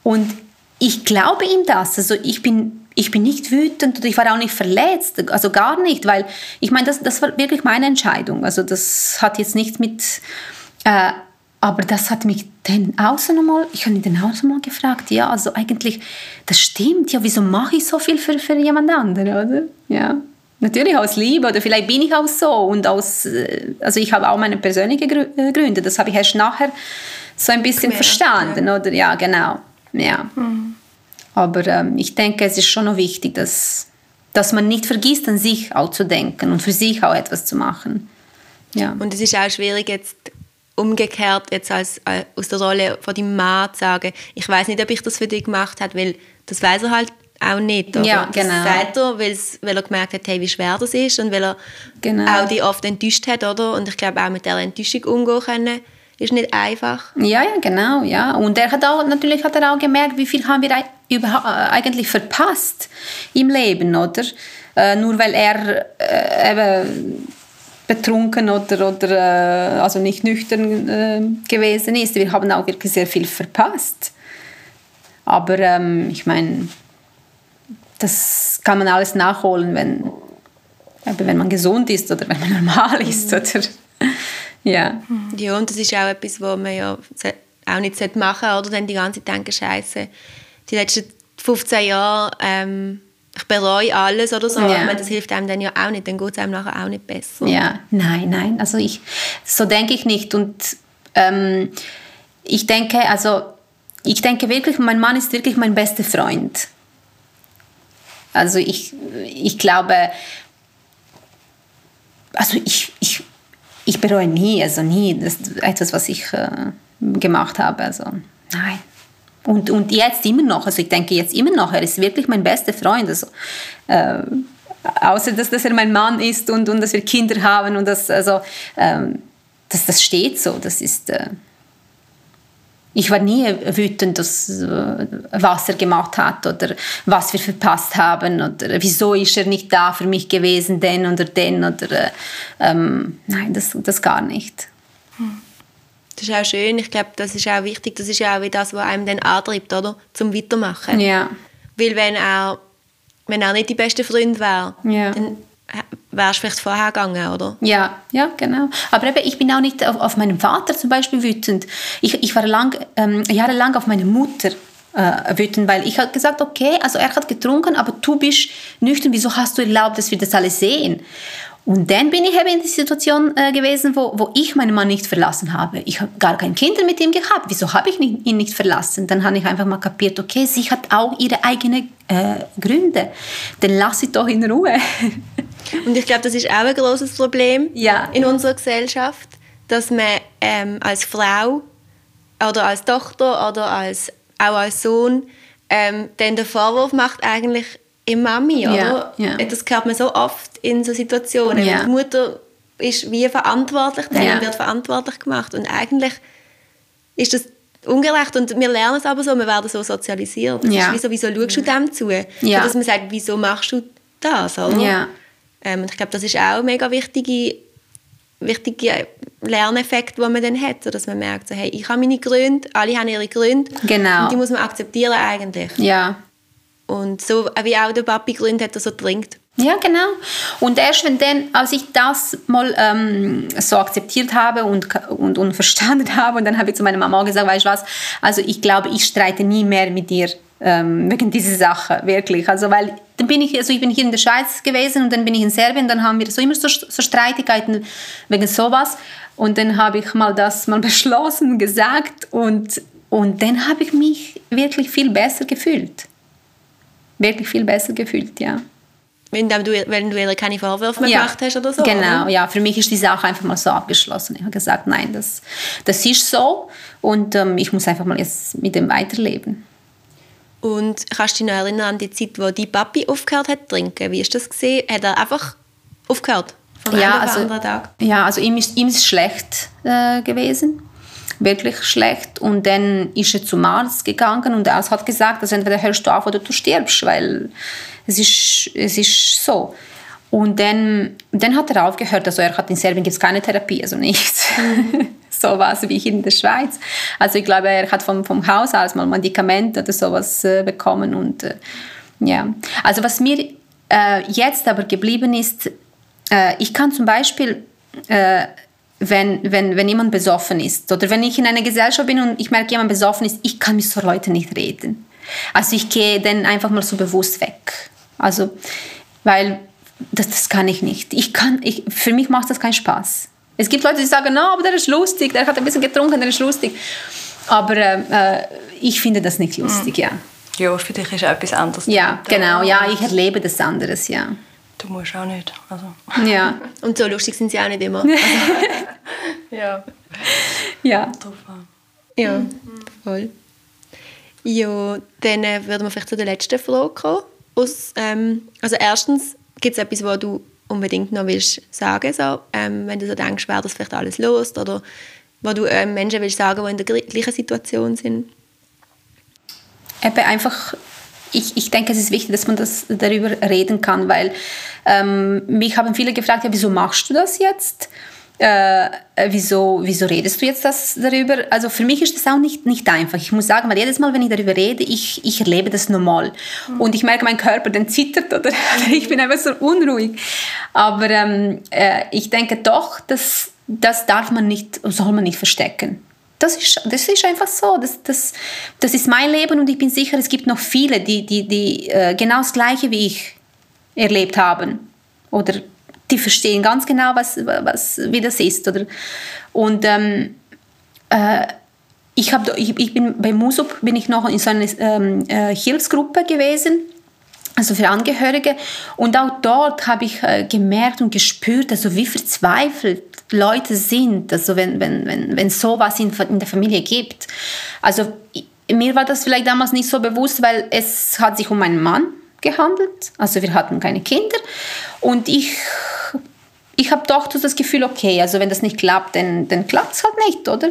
Und ich glaube ihm das. Also ich bin, ich bin nicht wütend und ich war auch nicht verletzt, also gar nicht, weil ich meine, das, das war wirklich meine Entscheidung. Also das hat jetzt nichts mit, äh, aber das hat mich dann außer nochmal, ich habe ihn dann auch mal gefragt, ja, also eigentlich, das stimmt, ja, wieso mache ich so viel für, für jemand anderen, oder? Ja. Natürlich aus Liebe oder vielleicht bin ich auch so und aus, äh, also ich habe auch meine persönlichen äh, Gründe, das habe ich erst nachher so ein bisschen Mehr, verstanden, ja. oder? Ja, genau. Ja. Mhm. Aber ähm, ich denke, es ist schon noch wichtig, dass, dass man nicht vergisst, an sich auch zu denken und für sich auch etwas zu machen. Ja. Und es ist auch schwierig, jetzt umgekehrt jetzt als, äh, aus der Rolle von deinem Mann zu sagen, ich weiß nicht, ob ich das für dich gemacht habe, weil das weiß er halt auch nicht. Oder? Ja, genau. Das sagt er, weil er gemerkt hat, hey, wie schwer das ist und weil er genau. auch die oft enttäuscht hat, oder? Und ich glaube auch mit der Enttäuschung umgehen können ist nicht einfach. Ja, ja, genau, ja. Und er hat auch, natürlich hat er auch gemerkt, wie viel haben wir äh, eigentlich verpasst im Leben, oder? Äh, nur weil er äh, eben betrunken oder, oder äh, also nicht nüchtern äh, gewesen ist. Wir haben auch wirklich sehr viel verpasst. Aber ähm, ich meine, das kann man alles nachholen, wenn, wenn man gesund ist oder wenn man normal ist. Oder? Ja. Ja, und das ist auch etwas, was man ja auch nicht machen sollte, oder dann die ganze Zeit denken, Scheiße, die letzten 15 Jahre, ähm, ich bereue alles oder so, ja. aber das hilft einem dann ja auch nicht, dann geht es einem nachher auch nicht besser. Ja, nein, nein, also ich, so denke ich nicht und ähm, ich denke, also ich denke wirklich, mein Mann ist wirklich mein bester Freund. Also ich, ich glaube, also ich, ich bereue nie, also nie das ist etwas, was ich äh, gemacht habe. Also nein. Und, und jetzt immer noch, also ich denke jetzt immer noch, er ist wirklich mein bester Freund. Also, äh, außer dass, dass er mein Mann ist und, und dass wir Kinder haben und das, also, ähm, das, das steht so. Das ist, äh, ich war nie wütend, dass, äh, was er gemacht hat oder was wir verpasst haben oder wieso ist er nicht da für mich gewesen, denn oder denn oder äh, ähm, nein, das, das gar nicht. Das ist auch schön. Ich glaube, das ist auch wichtig. Das ist ja auch das, was einem dann antreibt, oder? Zum Weitermachen. Ja. Weil wenn er, wenn er nicht die beste Freund wäre, ja. dann wärst vielleicht vorher gegangen, oder? Ja, ja, genau. Aber eben, ich bin auch nicht auf, auf meinen Vater zum Beispiel wütend. Ich, ich war lang, ähm, jahrelang auf meine Mutter äh, wütend, weil ich habe gesagt, okay, also er hat getrunken, aber du bist nüchtern, wieso hast du erlaubt, dass wir das alle sehen? Und dann bin ich eben in der Situation äh, gewesen, wo, wo ich meinen Mann nicht verlassen habe. Ich habe gar kein Kind mit ihm gehabt. Wieso habe ich ihn nicht verlassen? Dann habe ich einfach mal kapiert, okay, sie hat auch ihre eigenen äh, Gründe. Dann lass sie doch in Ruhe. Und ich glaube, das ist auch ein großes Problem ja. in unserer Gesellschaft, dass man ähm, als Frau oder als Tochter oder als, auch als Sohn ähm, dann den Vorwurf macht eigentlich im Mami, oder? Ja, ja. Das hört man so oft in so Situationen. Die Mutter ist wie verantwortlich, dann wird verantwortlich gemacht und eigentlich ist das ungerecht und wir lernen es aber so, wir werden so sozialisiert. Das ja. ist wie so, wieso schaust du dem zu? Ja. Dass man sagt, wieso machst du das, oder? Ja. Ähm, und ich glaube, das ist auch ein mega wichtige, wichtiger Lerneffekt, den man dann hat, dass man merkt, so, hey, ich habe meine Gründe, alle haben ihre Gründe genau. und die muss man akzeptieren eigentlich. Ja. Und so wie auch der Papi Gründe hat, dass er trinkt. Ja, genau. Und erst wenn dann, als ich das mal ähm, so akzeptiert habe und, und, und verstanden habe, und dann habe ich zu meiner Mama gesagt, weißt du was, also ich glaube, ich streite nie mehr mit dir ähm, wegen dieser Sache, wirklich. Also, weil dann bin ich, also ich bin hier in der Schweiz gewesen und dann bin ich in Serbien, dann haben wir so immer so, so Streitigkeiten wegen sowas. Und dann habe ich mal das mal beschlossen, gesagt und, und dann habe ich mich wirklich viel besser gefühlt. Wirklich viel besser gefühlt, ja. Wenn du, wenn du ihr keine Vorwürfe mehr ja, gemacht hast oder so? Genau, oder? ja. Für mich ist die Sache einfach mal so abgeschlossen. Ich habe gesagt, nein, das, das ist so und ähm, ich muss einfach mal jetzt mit dem weiterleben. Und kannst du dich noch erinnern an die Zeit, wo die Papi aufgehört hat zu trinken? Wie ist das gesehen? Hat er einfach aufgehört? Von ja, also, anderen Tag? Ja, also ihm ist, ihm ist schlecht äh, gewesen. Wirklich schlecht. Und dann ist er zum Arzt gegangen und der Arzt hat gesagt, also entweder hörst du auf oder du stirbst, weil es ist, es ist so. Und dann, dann hat er aufgehört. Also er hat in Serbien gibt es keine Therapie, also nichts. so was wie in der Schweiz. Also ich glaube, er hat vom, vom Haus aus mal Medikamente oder sowas äh, bekommen. Und, äh, ja. Also was mir äh, jetzt aber geblieben ist, äh, ich kann zum Beispiel, äh, wenn, wenn, wenn jemand besoffen ist oder wenn ich in einer Gesellschaft bin und ich merke, jemand besoffen ist, ich kann mit so Leuten nicht reden. Also ich gehe dann einfach mal so bewusst weg. Also, weil das, das kann ich nicht. Ich kann, ich, für mich macht das keinen Spaß. Es gibt Leute, die sagen, no, aber der ist lustig, der hat ein bisschen getrunken, der ist lustig. Aber äh, ich finde das nicht lustig, mhm. ja. Ja, für dich ist etwas anderes. Ja, genau, ja, ich erlebe das anderes, ja. Du musst auch nicht. Also. Ja. Und so lustig sind sie auch nicht immer. Also. ja. Ja. Ja, voll. Ja, dann äh, würden wir vielleicht zu der letzten Frage kommen. Aus, ähm, also erstens, gibt es etwas, was du unbedingt noch willst sagen so, ähm, wenn du so denkst, wer das vielleicht alles los oder was du ähm, Menschen willst sagen, die in der gleichen Situation sind? Eben einfach, ich, ich denke, es ist wichtig, dass man das darüber reden kann, weil ähm, mich haben viele gefragt, ja, wieso machst du das jetzt? Äh, wieso, wieso redest du jetzt das darüber? Also für mich ist das auch nicht, nicht einfach. Ich muss sagen, weil jedes Mal, wenn ich darüber rede, ich, ich erlebe das normal. Mhm. Und ich merke, mein Körper dann zittert oder ich bin einfach so unruhig. Aber ähm, äh, ich denke doch, dass, das darf man nicht, soll man nicht verstecken. Das ist, das ist einfach so. Das, das, das ist mein Leben und ich bin sicher, es gibt noch viele, die, die, die äh, genau das Gleiche wie ich erlebt haben. Oder die verstehen ganz genau, was, was, wie das ist. Oder? Und ähm, äh, ich, hab, ich, ich bin bei Musup bin ich noch in so einer ähm, äh, Hilfsgruppe gewesen, also für Angehörige. Und auch dort habe ich äh, gemerkt und gespürt, also wie verzweifelt Leute sind, also wenn, wenn, wenn, wenn sowas in, in der Familie gibt. Also mir war das vielleicht damals nicht so bewusst, weil es hat sich um einen Mann gehandelt. Also wir hatten keine Kinder. Und ich, ich habe doch das Gefühl, okay, also wenn das nicht klappt, dann, dann klappt es halt nicht, oder?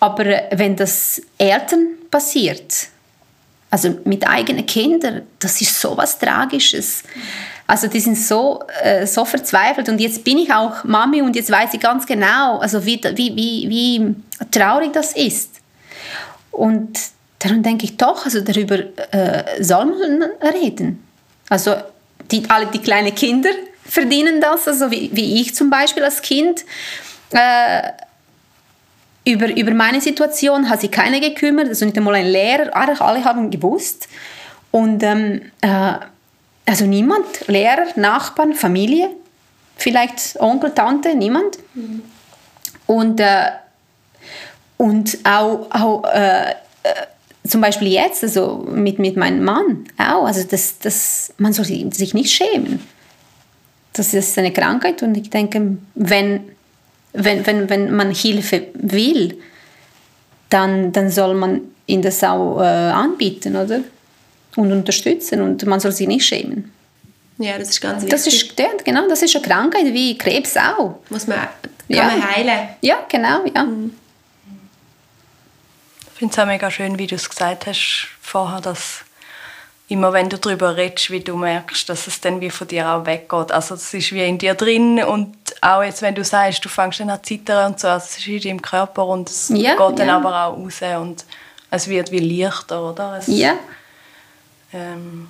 Aber wenn das Eltern passiert, also mit eigenen Kindern, das ist so was Tragisches. Also die sind so, äh, so verzweifelt und jetzt bin ich auch Mami und jetzt weiß ich ganz genau, also wie, wie, wie, wie traurig das ist. Und darum denke ich doch, also darüber äh, soll man reden. Also die, alle die kleinen Kinder verdienen das, also wie, wie ich zum Beispiel als Kind. Äh, über, über meine Situation hat sich keiner gekümmert, also nicht einmal ein Lehrer, alle haben gewusst. Und ähm, äh, also niemand, Lehrer, Nachbarn, Familie, vielleicht Onkel, Tante, niemand. Mhm. Und, äh, und auch, auch äh, äh zum Beispiel jetzt, also mit, mit meinem Mann auch, also das, das, man soll sich nicht schämen. Das ist eine Krankheit und ich denke, wenn, wenn, wenn, wenn man Hilfe will, dann, dann soll man ihn das auch äh, anbieten, oder? Und unterstützen und man soll sich nicht schämen. Ja, das ist ganz wichtig. Das ist, ja, genau, das ist eine Krankheit wie Krebs auch. Muss man, kann ja. man heilen. Ja, genau, ja. Mhm. Ich finde es auch mega schön, wie du es gesagt hast vorher, dass immer wenn du darüber redest, wie du merkst, dass es dann wie von dir auch weggeht. Also es ist wie in dir drin und auch jetzt, wenn du sagst, du fängst dann an zu zittern und so, also es ist in deinem Körper und es ja, geht dann ja. aber auch raus und es wird wie leichter, oder? Es, ja. Ähm,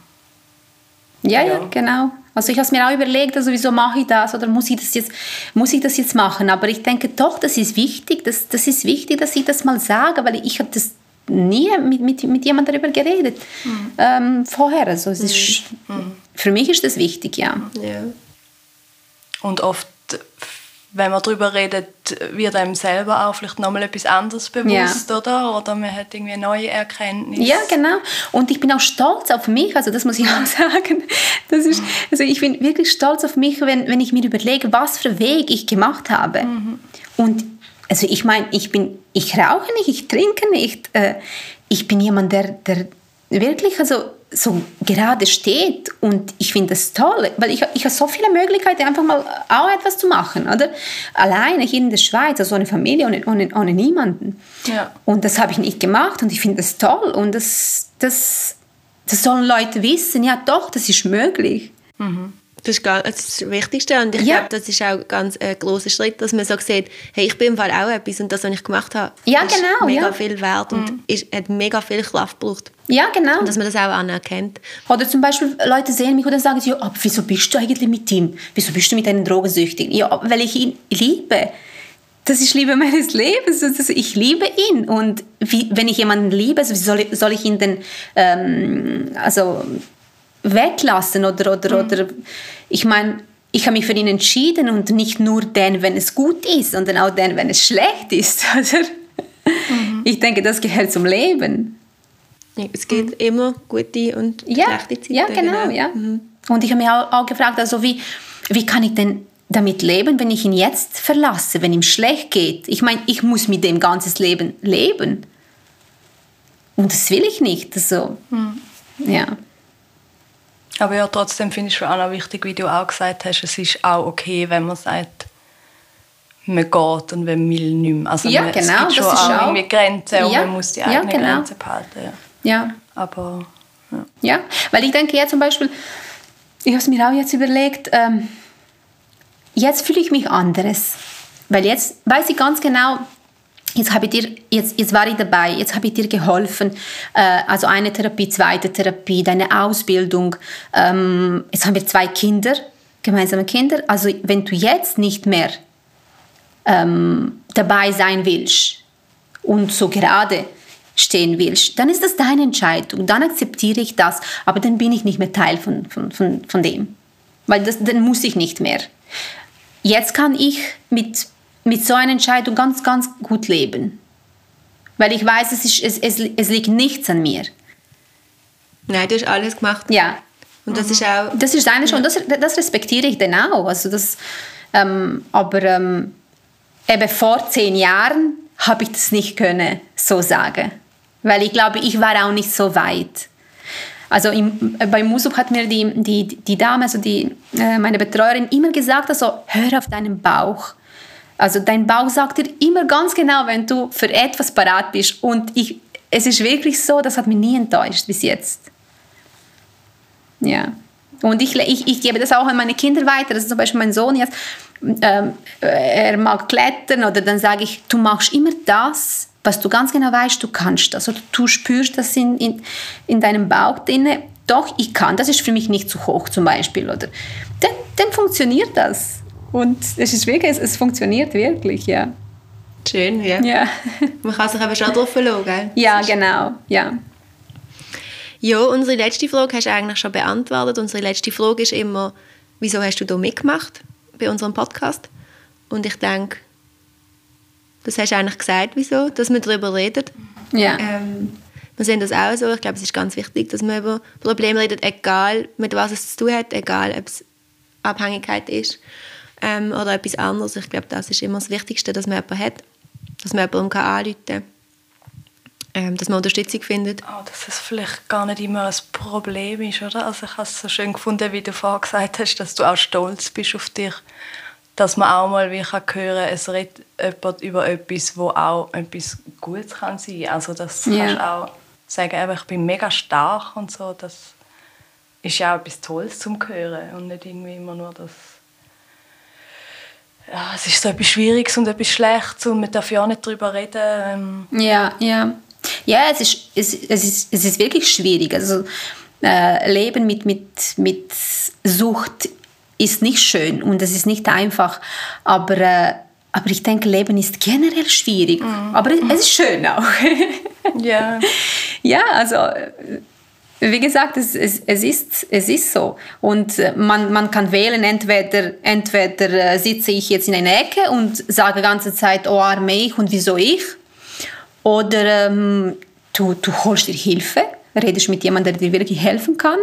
ja, ja, ja, genau. Also ich habe mir auch überlegt, also wieso mache ich das oder muss ich das jetzt, muss ich das jetzt machen? Aber ich denke doch, das ist wichtig, das, das ist wichtig, dass ich das mal sage, weil ich habe das nie mit, mit, mit jemandem darüber geredet mhm. ähm, vorher. Also es ist, mhm. Für mich ist das wichtig, ja. ja. Und oft wenn man darüber redet, wird einem selber auch vielleicht nochmal etwas anderes bewusst, ja. oder? Oder man hat irgendwie eine neue Erkenntnis. Ja, genau. Und ich bin auch stolz auf mich, also das muss ich auch sagen. Das ist, also ich bin wirklich stolz auf mich, wenn, wenn ich mir überlege, was für Weg ich gemacht habe. Mhm. Und also ich meine, ich bin, ich rauche nicht, ich trinke nicht. Äh, ich bin jemand, der, der wirklich, also so gerade steht und ich finde das toll, weil ich, ich habe so viele Möglichkeiten, einfach mal auch etwas zu machen, oder? Alleine hier in der Schweiz, also ohne Familie, ohne, ohne, ohne niemanden. Ja. Und das habe ich nicht gemacht und ich finde das toll und das, das, das sollen Leute wissen, ja doch, das ist möglich. Mhm. Das ist das Wichtigste und ich ja. glaube, das ist auch ganz ein großer Schritt, dass man so sieht, hey, ich bin im Fall auch etwas und das, was ich gemacht habe, ja, ist genau, mega ja. viel wert und mhm. ist, hat mega viel Kraft gebraucht. Ja, genau. Und dass man das auch anerkennt. Oder zum Beispiel Leute sehen mich und dann sagen sie, ja, aber wieso bist du eigentlich mit ihm? Wieso bist du mit einem Drogensüchtigen? Ja, weil ich ihn liebe. Das ist Liebe meines Lebens. Ich liebe ihn. Und wie, wenn ich jemanden liebe, also wie soll, ich, soll ich ihn denn ähm, also weglassen? Oder, oder, mhm. oder ich meine, ich habe mich für ihn entschieden und nicht nur den, wenn es gut ist, sondern auch den, wenn es schlecht ist. Oder? Mhm. Ich denke, das gehört zum Leben. Es gibt mhm. immer gute und ja, schlechte Zeiten. Ja, genau. genau. Ja. Mhm. Und ich habe mich auch, auch, gefragt, also wie, wie kann ich denn damit leben, wenn ich ihn jetzt verlasse, wenn ihm schlecht geht? Ich meine, ich muss mit dem ganzes Leben leben. Und das will ich nicht. Also, mhm. ja. Aber ja, trotzdem finde ich es auch wichtig, wie du auch gesagt hast, es ist auch okay, wenn man sagt, man geht und man will nicht mehr. Also ja, man, genau, es gibt schon das auch, auch irgendwie Grenzen und man muss die eigene ja, genau. Grenze behalten. Ja. Ja. Aber, ja. ja. weil ich denke ja zum Beispiel, ich habe es mir auch jetzt überlegt, ähm, jetzt fühle ich mich anderes. Weil jetzt weiß ich ganz genau, jetzt, habe ich dir, jetzt, jetzt war ich dabei, jetzt habe ich dir geholfen. Äh, also eine Therapie, zweite Therapie, deine Ausbildung. Ähm, jetzt haben wir zwei Kinder, gemeinsame Kinder. Also wenn du jetzt nicht mehr ähm, dabei sein willst und so gerade stehen willst, dann ist das deine Entscheidung. Dann akzeptiere ich das, aber dann bin ich nicht mehr Teil von, von, von, von dem. Weil das, dann muss ich nicht mehr. Jetzt kann ich mit, mit so einer Entscheidung ganz, ganz gut leben. Weil ich weiß, es, ist, es, es, es liegt nichts an mir. Nein, du hast alles gemacht. Ja. Und das ist auch... Das ist eine schon, das, das respektiere ich dann auch. Also das, ähm, aber ähm, eben vor zehn Jahren habe ich das nicht können, so sagen weil ich glaube, ich war auch nicht so weit. Also im, bei Musub hat mir die, die, die Dame, also die, äh, meine Betreuerin, immer gesagt, also hör auf deinen Bauch. Also dein Bauch sagt dir immer ganz genau, wenn du für etwas parat bist. Und ich, es ist wirklich so, das hat mich nie enttäuscht bis jetzt. Ja. Und ich, ich, ich gebe das auch an meine Kinder weiter. Also zum Beispiel mein Sohn jetzt, ähm, er mag klettern oder dann sage ich, du machst immer das, was du ganz genau weißt, du kannst das oder du spürst das in, in, in deinem Bauch drin, doch, ich kann, das ist für mich nicht zu hoch zum Beispiel. Oder, dann, dann funktioniert das. Und es ist wirklich, es, es funktioniert wirklich, ja. Schön, ja. ja. Man kann sich aber schon drauf verlassen, Ja, genau, ja. Ja, unsere letzte Frage hast du eigentlich schon beantwortet. Unsere letzte Frage ist immer, wieso hast du da mitgemacht bei unserem Podcast? Und ich denke, das hast du eigentlich gesagt, wieso, dass man darüber redet. Ja. Ähm, wir sehen das auch so. Ich glaube, es ist ganz wichtig, dass man über Probleme redet, egal mit was es zu tun hat, egal ob es Abhängigkeit ist ähm, oder etwas anderes. Ich glaube, das ist immer das Wichtigste, dass man jemanden hat, dass man jemanden anrufen kann, ähm, dass man Unterstützung findet. Oh, dass es vielleicht gar nicht immer ein Problem ist, oder? Also ich habe es so schön gefunden, wie du vorhin gesagt hast, dass du auch stolz bist auf dich dass man auch mal wie kann hören es redet jemand über etwas, wo auch etwas Gutes kann sein kann. Also das ja. kannst auch sagen, ich bin mega stark und so. Das ist ja auch etwas Tolles zum Hören und nicht irgendwie immer nur das ja, es ist so etwas Schwieriges und etwas Schlechtes und man darf ja auch nicht darüber reden. Ähm. Ja, ja. Ja, es ist, es, es, ist, es ist wirklich schwierig. Also, äh, Leben mit, mit, mit Sucht ist nicht schön und es ist nicht einfach. Aber, äh, aber ich denke, Leben ist generell schwierig. Mhm. Aber es ist schön auch. Ja. ja, also wie gesagt, es, es, es, ist, es ist so. Und äh, man, man kann wählen, entweder, entweder äh, sitze ich jetzt in einer Ecke und sage die ganze Zeit, oh arme ich und wieso ich. Oder ähm, du, du holst dir Hilfe, redest mit jemandem, der dir wirklich helfen kann.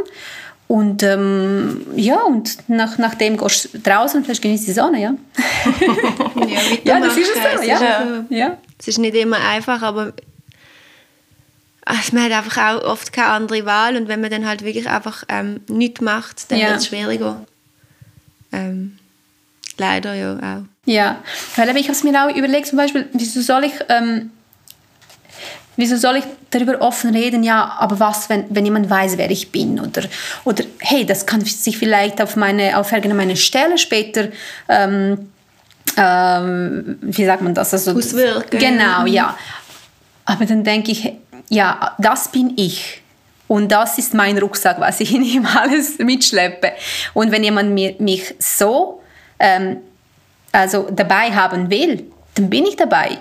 Und ähm, ja, und nach, nachdem gehst du draußen und vielleicht genießt die Sonne, ja. ja, ja, das ist es so, ja. ja. ja. Es ist nicht immer einfach, aber also man hat einfach auch oft keine andere Wahl und wenn man dann halt wirklich einfach ähm, nichts macht, dann ja. wird es schwieriger. Ähm, leider ja auch. Ja, weil ich habe es mir auch überlegt, zum Beispiel, wieso soll ich... Ähm, Wieso soll ich darüber offen reden? Ja, aber was, wenn, wenn jemand weiß, wer ich bin? Oder, oder hey, das kann sich vielleicht auf, meine, auf irgendeine Stelle später, ähm, ähm, wie sagt man das? Also, Auswirken. Genau, ja. Aber dann denke ich, ja, das bin ich. Und das ist mein Rucksack, was ich in ihm alles mitschleppe. Und wenn jemand mir, mich so ähm, also dabei haben will, dann bin ich dabei.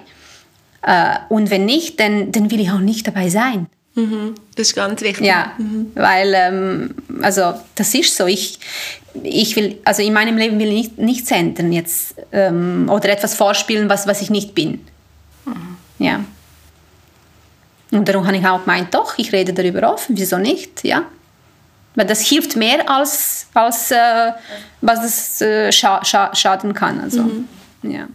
Äh, und wenn nicht, dann, dann will ich auch nicht dabei sein. Mhm. Das ist ganz wichtig. Ja, mhm. weil ähm, also das ist so. Ich, ich will, also in meinem Leben will ich nicht, nichts ändern jetzt ähm, oder etwas vorspielen, was, was ich nicht bin. Mhm. Ja. Und darum habe ich auch gemeint, doch, ich rede darüber offen, wieso nicht, ja. Weil das hilft mehr, als, als äh, was es äh, scha scha schaden kann. Also, mhm. ja.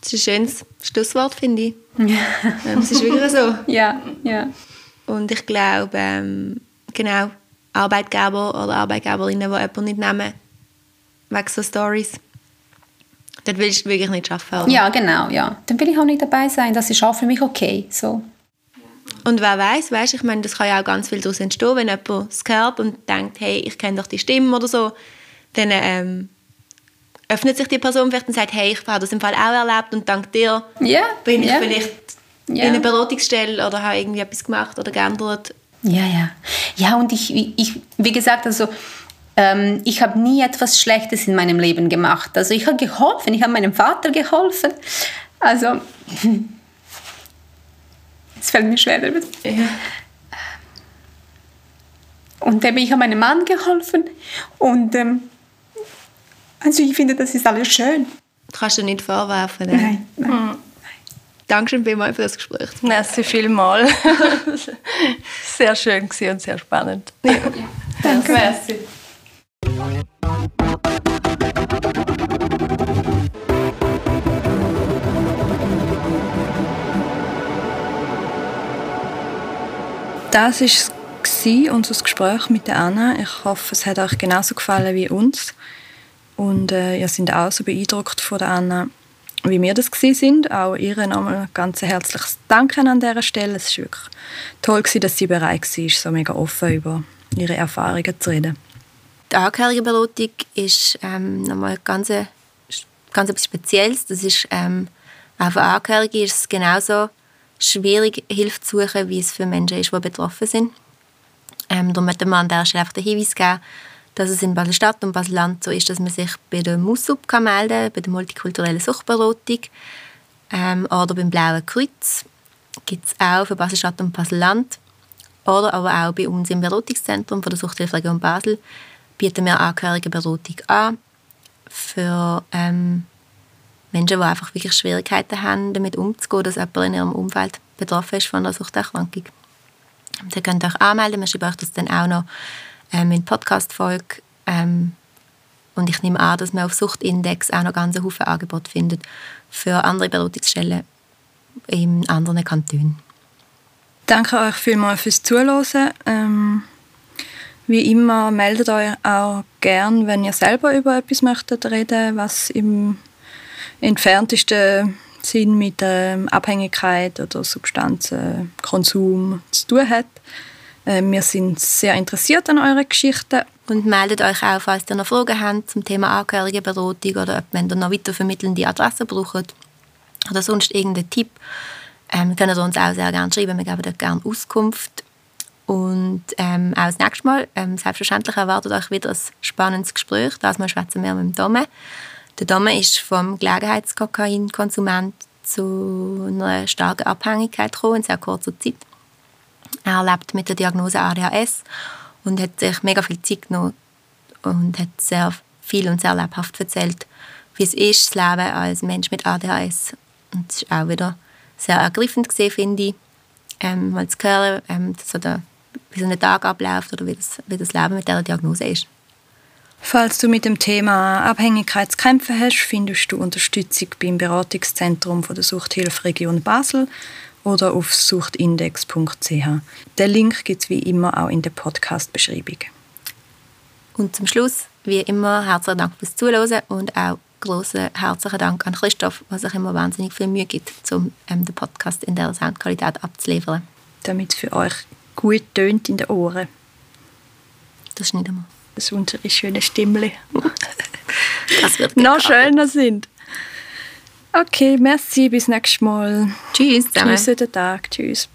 Das ist ein schönes Schlusswort, finde ich. Ja. Ähm, es ist wirklich so. Ja, ja. Und ich glaube, ähm, genau, Arbeitgeber oder Arbeitgeberinnen, die jemanden nicht nehmen, wegen so Stories, dort willst du wirklich nicht arbeiten. Ja, genau, ja. Dann will ich auch nicht dabei sein. Das ist auch für mich okay. So. Und wer weiß, weißt, ich meine, das kann ja auch ganz viel daraus entstehen, wenn jemand es hört und denkt, hey, ich kenne doch die Stimme oder so, dann ähm, öffnet sich die Person vielleicht und sagt, hey, ich habe das im Fall auch erlebt und dank dir yeah, bin ich yeah. vielleicht yeah. in einer Beratungsstelle oder habe irgendwie etwas gemacht oder geändert. Ja, ja. Ja, und ich, ich wie gesagt, also ähm, ich habe nie etwas Schlechtes in meinem Leben gemacht. Also ich habe geholfen, ich habe meinem Vater geholfen. Also, es fällt mir schwer damit. Ja. Und dann ich habe meinem Mann geholfen und ähm, also ich finde, das ist alles schön. Kannst du nicht vorwerfen. Ne? Nein, nein. Hm. Dankeschön vielmals für das Gespräch. Merci vielmals. sehr schön und sehr spannend. Ja. Danke. Merci. Das war unser Gespräch mit Anna. Ich hoffe, es hat euch genauso gefallen wie uns. Und äh, ihr seid auch so beeindruckt von der Anna, wie wir das sind. Auch ihr nochmal ein ganz herzliches Danke an dieser Stelle. Es war wirklich toll, dass sie bereit war, so mega offen über ihre Erfahrungen zu reden. Die Angehörigenberatung ist ähm, nochmal ganz, ganz etwas Spezielles. Das ist, ähm, auch für Angehörige ist es genauso schwierig, Hilfe zu suchen, wie es für Menschen ist, die betroffen sind. Ähm, darum möchte man an dieser Stelle den Hinweis geben, dass es in Basel-Stadt und Basel-Land so ist, dass man sich bei der MUSUB kann bei der multikulturellen Suchtberatung ähm, oder beim Blauen Kreuz. Gibt es auch für Basel-Stadt und Basel-Land. Oder aber auch bei uns im Beratungszentrum von der Suchthilferegion Basel bieten wir Angehörigenberatung an für ähm, Menschen, die einfach wirklich Schwierigkeiten haben, damit umzugehen, dass jemand in ihrem Umfeld betroffen ist von einer Suchterkrankung. Ihr könnt euch anmelden, wir schreiben euch das dann auch noch ähm, in Podcast-Folge. Ähm, und ich nehme an, dass man auf Suchtindex auch noch ganz Haufen Angebote findet für andere Beratungsstellen in anderen Kantonen. Danke euch vielmals fürs Zuhören. Ähm, wie immer meldet euch auch gern, wenn ihr selber über etwas möchtet reden, was im entferntesten Sinn mit ähm, Abhängigkeit oder Substanzenkonsum zu tun hat. Äh, wir sind sehr interessiert an euren Geschichten. Und meldet euch auch, falls ihr noch Fragen habt zum Thema Angehörigenberatung oder wenn ihr noch weitervermittelnde Adressen braucht oder sonst irgendeinen Tipp, ähm, könnt ihr uns auch sehr gerne schreiben. Wir geben euch gerne Auskunft. Und ähm, auch das nächste Mal, ähm, selbstverständlich erwartet euch wieder ein spannendes Gespräch. Das Mal schwätzen wir mit dem Dome. Der Dome ist vom Gelegenheitskokainkonsument zu einer starken Abhängigkeit gekommen in sehr kurzer Zeit. Er lebt mit der Diagnose ADHS und hat sich mega viel Zeit genommen und hat sehr viel und sehr lebhaft erzählt, wie es ist, das Leben als Mensch mit ADHS. Und das ist auch wieder sehr ergreifend gesehen, finde ich, ähm, mal zu hören, ähm, so der, wie so ein Tag abläuft oder wie das, wie das Leben mit dieser Diagnose ist. Falls du mit dem Thema Abhängigkeit zu kämpfen hast, findest du Unterstützung beim Beratungszentrum von der Suchthilfe Region Basel oder auf suchtindex.ch. Den Link gibt es wie immer auch in der Podcast-Beschreibung. Und zum Schluss, wie immer, herzlichen Dank fürs Zuhören und auch großen herzlichen Dank an Christoph, was sich immer wahnsinnig viel Mühe gibt, um ähm, den Podcast in der Soundqualität abzuliefern. Damit es für euch gut tönt in den Ohren. Das schneiden wir. Das unsere schöne das wird noch schöner sind. Okay, merci, bis nächstes Mal. Tschüss. Tschüss den Tag. Tschüss.